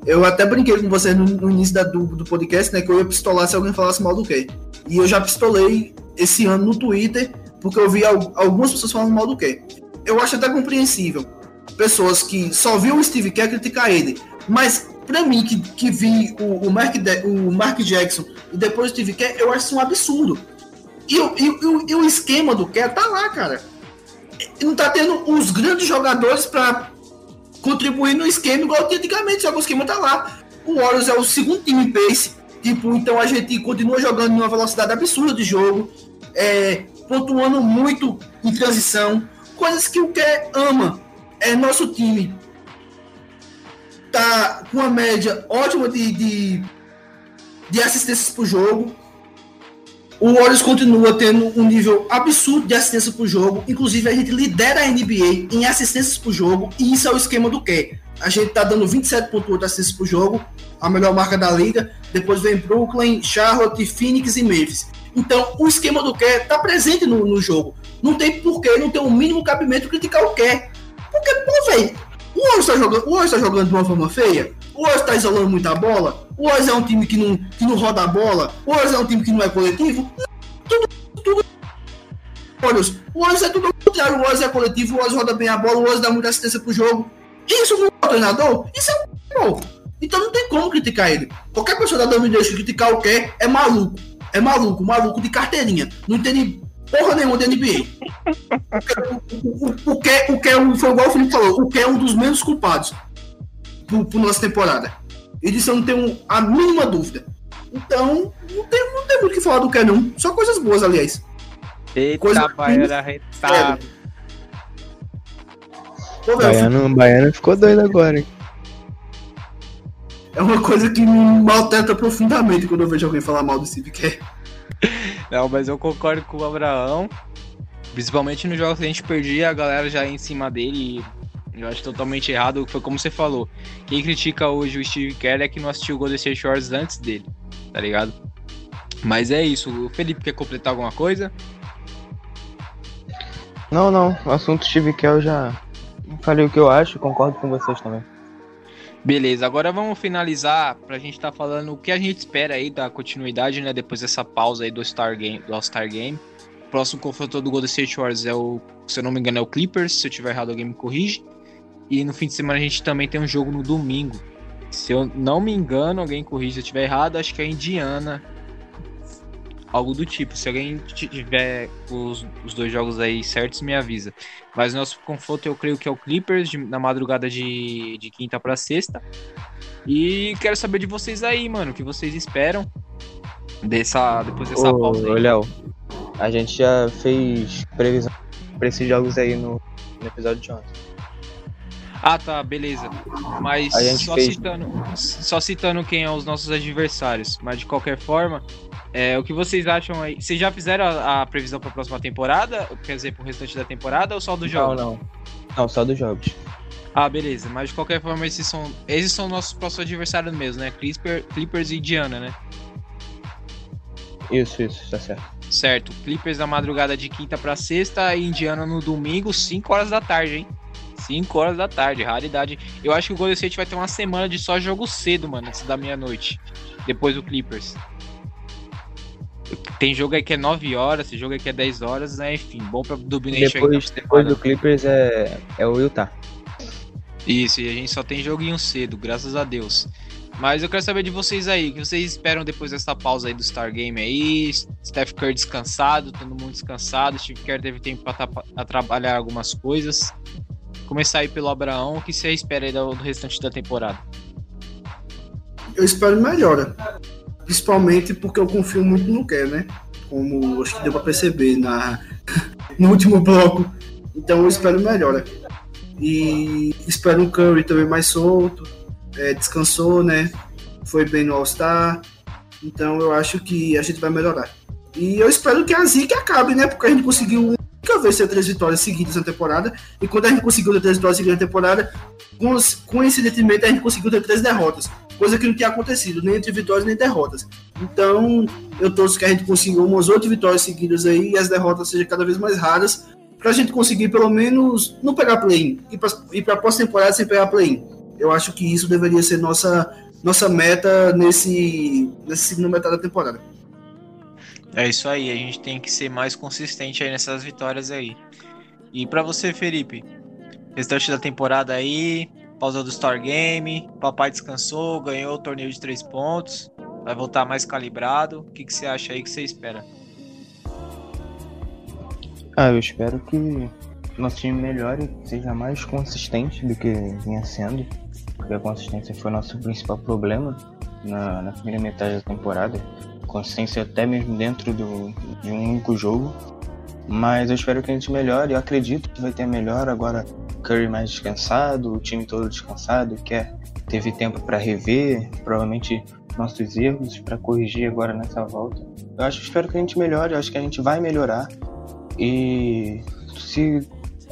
Eu até brinquei com você no, no início da, do, do, podcast, né? Que eu ia pistolar se alguém falasse mal do quê. E eu já pistolei esse ano no Twitter, porque eu vi algumas pessoas falando mal do quê. Eu acho até compreensível. Pessoas que só viam o Steve Kerr criticar ele. Mas para mim, que, que vi o, o, Mark o Mark Jackson e depois o Steve Kerr, eu acho isso um absurdo. E, e, e, e o esquema do Kerr tá lá, cara. Não tá tendo os grandes jogadores para contribuir no esquema igual antigamente, só que o esquema tá lá. O Warriors é o segundo time pace, tipo, então a gente continua jogando em uma velocidade absurda de jogo, é, pontuando muito em transição, coisas que o Kerr ama. É nosso time tá com uma média ótima de, de, de assistências por jogo. O Warriors continua tendo um nível absurdo de assistência por jogo. Inclusive, a gente lidera a NBA em assistências por jogo. E isso é o esquema do que? A gente tá dando 27,8 assistências por jogo, a melhor marca da liga. Depois vem Brooklyn, Charlotte, Phoenix e Memphis. Então, o esquema do que tá presente no, no jogo. Não tem porquê, não tem o um mínimo cabimento criticar o que. Porque, pô, velho, o Warriors está jogando, o tá jogando de uma forma feia? O Warriors está isolando muita bola? O Warriors é um time que não, que não roda a bola? O Warriors é um time que não é coletivo? Tudo, tudo. O Warriors é tudo o contrário. O Warriors é coletivo, o Warriors roda bem a bola, o Warriors dá muita assistência pro jogo. Isso não é um treinador? Isso é um Então não tem como criticar ele. Qualquer pessoa da WNBA criticar o que é maluco. é maluco, maluco de carteirinha. Não entende porra nenhuma de NBA. O, o, o, que, o que é foi igual o Felipe falou, o que é um dos menos culpados por, por nossa temporada. E disso eu não tenho a mínima dúvida. Então, não tem, não tem muito o que falar do que não. Só coisas boas, aliás. Eita, Coisa baiana arretado. Pô, Baiano, Baiano ficou doido agora, hein? é uma coisa que me maltrata profundamente quando eu vejo alguém falar mal do Steve Kerr. Não, mas eu concordo com o Abraão. Principalmente nos jogos que a gente perdia, a galera já ia em cima dele. Eu acho totalmente errado. Foi como você falou. Quem critica hoje o Steve Kerr é que não assistiu o Golden State Shores antes dele. Tá ligado? Mas é isso. O Felipe quer completar alguma coisa? Não, não. O assunto Steve Kerr eu já falei o que eu acho, concordo com vocês também. Beleza, agora vamos finalizar pra gente tá falando o que a gente espera aí da continuidade, né? Depois dessa pausa aí do Star Game, do All-Star Game. O próximo confronto do Golden State Warriors é o, se eu não me engano, é o Clippers. Se eu tiver errado, alguém me corrige. E no fim de semana a gente também tem um jogo no domingo. Se eu não me engano, alguém corrige se eu tiver errado, acho que é Indiana. Algo do tipo. Se alguém tiver os, os dois jogos aí certos, me avisa. Mas o nosso confronto eu creio que é o Clippers de- na madrugada de, de quinta pra sexta. E quero saber de vocês aí, mano. O que vocês esperam dessa, depois dessa Ô, pausa ô, aí. Léo, a gente já fez previsão pra esses jogos aí no, no episódio de ontem. Ah, tá, beleza. Mas A só, fez- citando, só citando quem são os nossos adversários. Mas de qualquer forma, é, o que vocês acham aí? Vocês já fizeram a, a previsão pra próxima temporada? Quer dizer, pro restante da temporada ou só do Não, jogo? não. Não, só dos jogos. Ah, beleza. Mas de qualquer forma, esses são, esses são nossos próximos adversários mesmo, né? Clipper, Clippers e Indiana, né? Isso, isso, tá certo. Certo. Clippers na madrugada de quinta pra sexta e Indiana no domingo, 5 horas da tarde, hein? 5 horas da tarde, raridade. Eu acho que o Golden State vai ter uma semana de só jogo cedo, mano, antes da meia-noite. Depois do Clippers. Tem jogo aí que é 9 horas, tem jogo aí que é 10 horas, né? Enfim, bom pra Dubination aí Depois, depois do temporada. Clippers é, é o Utah. Isso, e a gente só tem joguinho cedo, graças a Deus. Mas eu quero saber de vocês aí, o que vocês esperam depois dessa pausa aí do Star Game aí? Steph Curry descansado, todo mundo descansado, Steve Kerr teve tempo pra tra- a trabalhar algumas coisas. Começar aí pelo Abraão, o que você espera aí do, restante da temporada? Eu espero melhora. Principalmente porque eu confio muito no Kerr, né? Como acho que deu pra perceber na, no último bloco. Então eu espero melhora. E espero um Curry também mais solto. é, descansou, né? Foi bem no All-Star. Então eu acho que a gente vai melhorar. E eu espero que a zica acabe, né? Porque a gente conseguiu nunca vez ter três vitórias seguidas na temporada. E quando a gente conseguiu ter três vitórias seguidas na temporada, coinc- coincidentemente a gente conseguiu ter três derrotas. Coisa que não tinha acontecido, nem entre vitórias nem derrotas. Então, eu torço que a gente consiga umas oito vitórias seguidas aí e as derrotas sejam cada vez mais raras, pra gente conseguir pelo menos não pegar play-in. Ir pra, ir pra pós-temporada sem pegar play-in. Eu acho que isso deveria ser nossa, nossa meta nesse, nessa segunda metade da temporada. É isso aí, a gente tem que ser mais consistente aí nessas vitórias aí. E pra você, Felipe, restante da temporada aí, pausa do Star Game, papai descansou, ganhou o torneio de três pontos, vai voltar mais calibrado. O que, que você acha aí que você espera? Ah, eu espero que nosso time melhore, seja mais consistente do que vinha sendo, porque a consistência foi nosso principal problema na, na primeira metade da temporada. Consistência até mesmo dentro do, de um único jogo. Mas eu espero que a gente melhore, eu acredito que vai ter melhor agora. Curry mais descansado, o time todo descansado, quer teve tempo para rever, provavelmente nossos erros para corrigir agora nessa volta. Eu acho, espero que a gente melhore, eu acho que a gente vai melhorar. E se.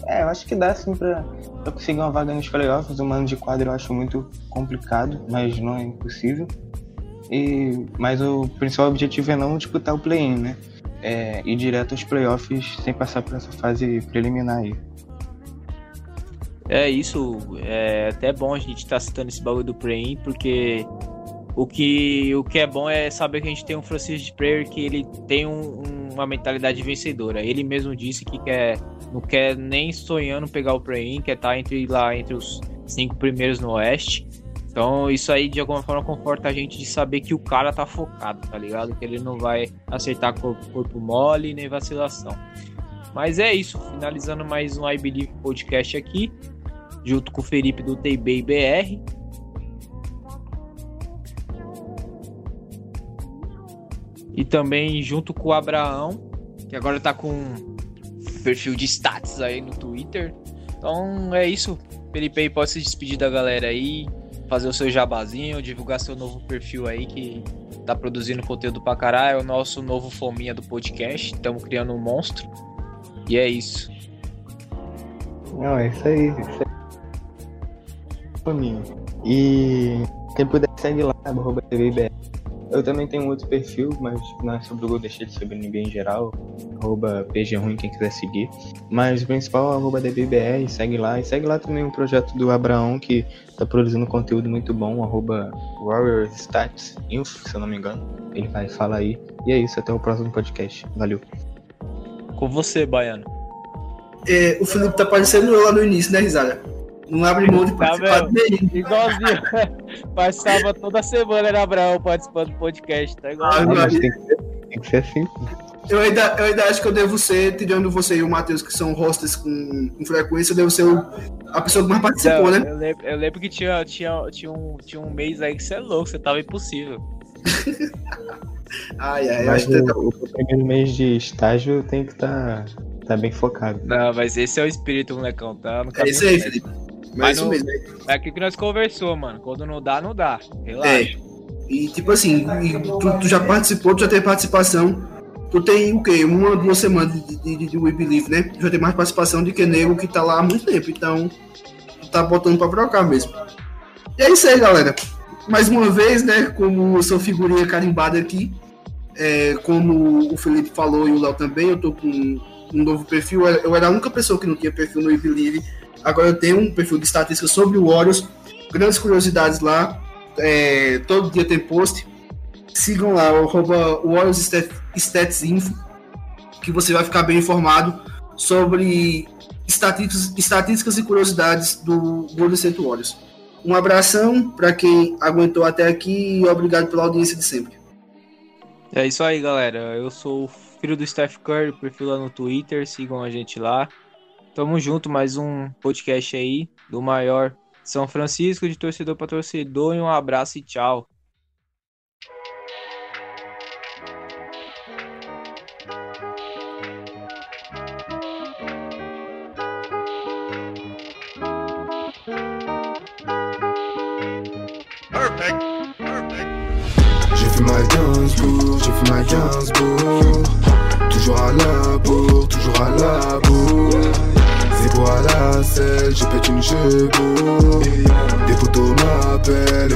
É, eu acho que dá sim pra conseguir uma vaga nos playoffs. Um ano de quadro eu acho muito complicado, mas não é impossível. E, mas o principal objetivo é não disputar o play-in, né? É ir direto aos playoffs sem passar por essa fase preliminar aí. É isso, é até bom a gente estar citando esse bagulho do play-in, porque o que, o que é bom é saber que a gente tem um Francisco Prayer que ele tem um- um- uma mentalidade vencedora. Ele mesmo disse que quer, não quer nem sonhando pegar o play-in, quer estar entre lá entre os cinco primeiros no Oeste. Então isso aí de alguma forma conforta a gente de saber que o cara tá focado, tá ligado? Que ele não vai aceitar corpo, corpo mole nem vacilação. Mas é isso, finalizando mais um I Believe podcast aqui, junto com o Felipe do TB BR. E também junto com o Abraão, que agora tá com perfil de status aí no Twitter. Então é isso. Felipe aí pode se despedir da galera aí, fazer o seu jabazinho, divulgar seu novo perfil aí que tá produzindo conteúdo pra caralho. É o nosso novo fominha do podcast. Estamos criando um monstro. E é isso. Não, é isso aí. Isso aí. E quem puder segue lá, arroba TVBR. Eu também tenho um outro perfil, mas não é sobre o Golden State, sobre ninguém em geral. Arroba PG Ruim, quem quiser seguir. Mas o principal é arroba DBBR, segue lá. E segue lá também o projeto do Abraão, que tá produzindo conteúdo muito bom, arroba Warrior Stats Info, se eu não me engano. Ele vai falar aí. E é isso, até o próximo podcast. Valeu. Com você, Baiano. É, o Felipe tá parecendo eu lá no início, né, risada? Não abre mão de Tá participar vendo? do. Igualzinho. Passava toda semana era Abraão participando do podcast. Tá igual. Ah, mas tem que, ser, tem que ser assim. Eu ainda, eu ainda acho que eu devo ser, tirando você e o Matheus, que são hosters com, com frequência, eu devo ser o- a pessoa que mais participou, Não, né? eu, lembro, eu lembro que tinha, tinha, tinha, um, tinha um mês aí que você é louco, você tava impossível. Ai, ai, eu Mas acho que o, o primeiro mês de estágio tem que estar tá, tá bem focado. Não, mas esse é o espírito, molecão, tá? No é isso aí. Felipe. Mas Mas não- mesmo. É aquilo que nós conversou, mano. Quando não dá, não dá. É. Relaxa. E tipo assim, tu, tu já participou, tu já teve participação. Tu tem o quê? Uma, duas semanas de, de, de, de We Believe, né? Tu já tem mais participação do que nego que tá lá há muito tempo. Então, tu tá botando pra trocar mesmo. E é isso aí, galera. Mais uma vez, né? Como eu sou figurinha carimbada aqui, é, como o Felipe falou e o Léo também, eu tô com um novo perfil. Eu era a única pessoa que não tinha perfil no We Believe. Agora eu tenho um perfil de estatística sobre o Warriors. Grandes curiosidades lá. É, todo dia tem post. Sigam lá, arroba Warriors Stat- Stats Info, que você vai ficar bem informado sobre estatísticas, estatísticas e curiosidades do Golden State Warriors. Um abração para quem aguentou até aqui e obrigado pela audiência de sempre. É isso aí, galera. Eu sou o filho do Steph Curry, perfil lá no Twitter. Sigam a gente lá. Tamo junto, mais um podcast aí do maior São Francisco, de torcedor para torcedor. E um abraço e tchau. J'ai fait ma Gainsbourg, j'ai fait ma Gainsbourg Toujours à la bourre, toujours à la bourre Pour à la selle, j'ai pète une chevaux Des photos m'appellent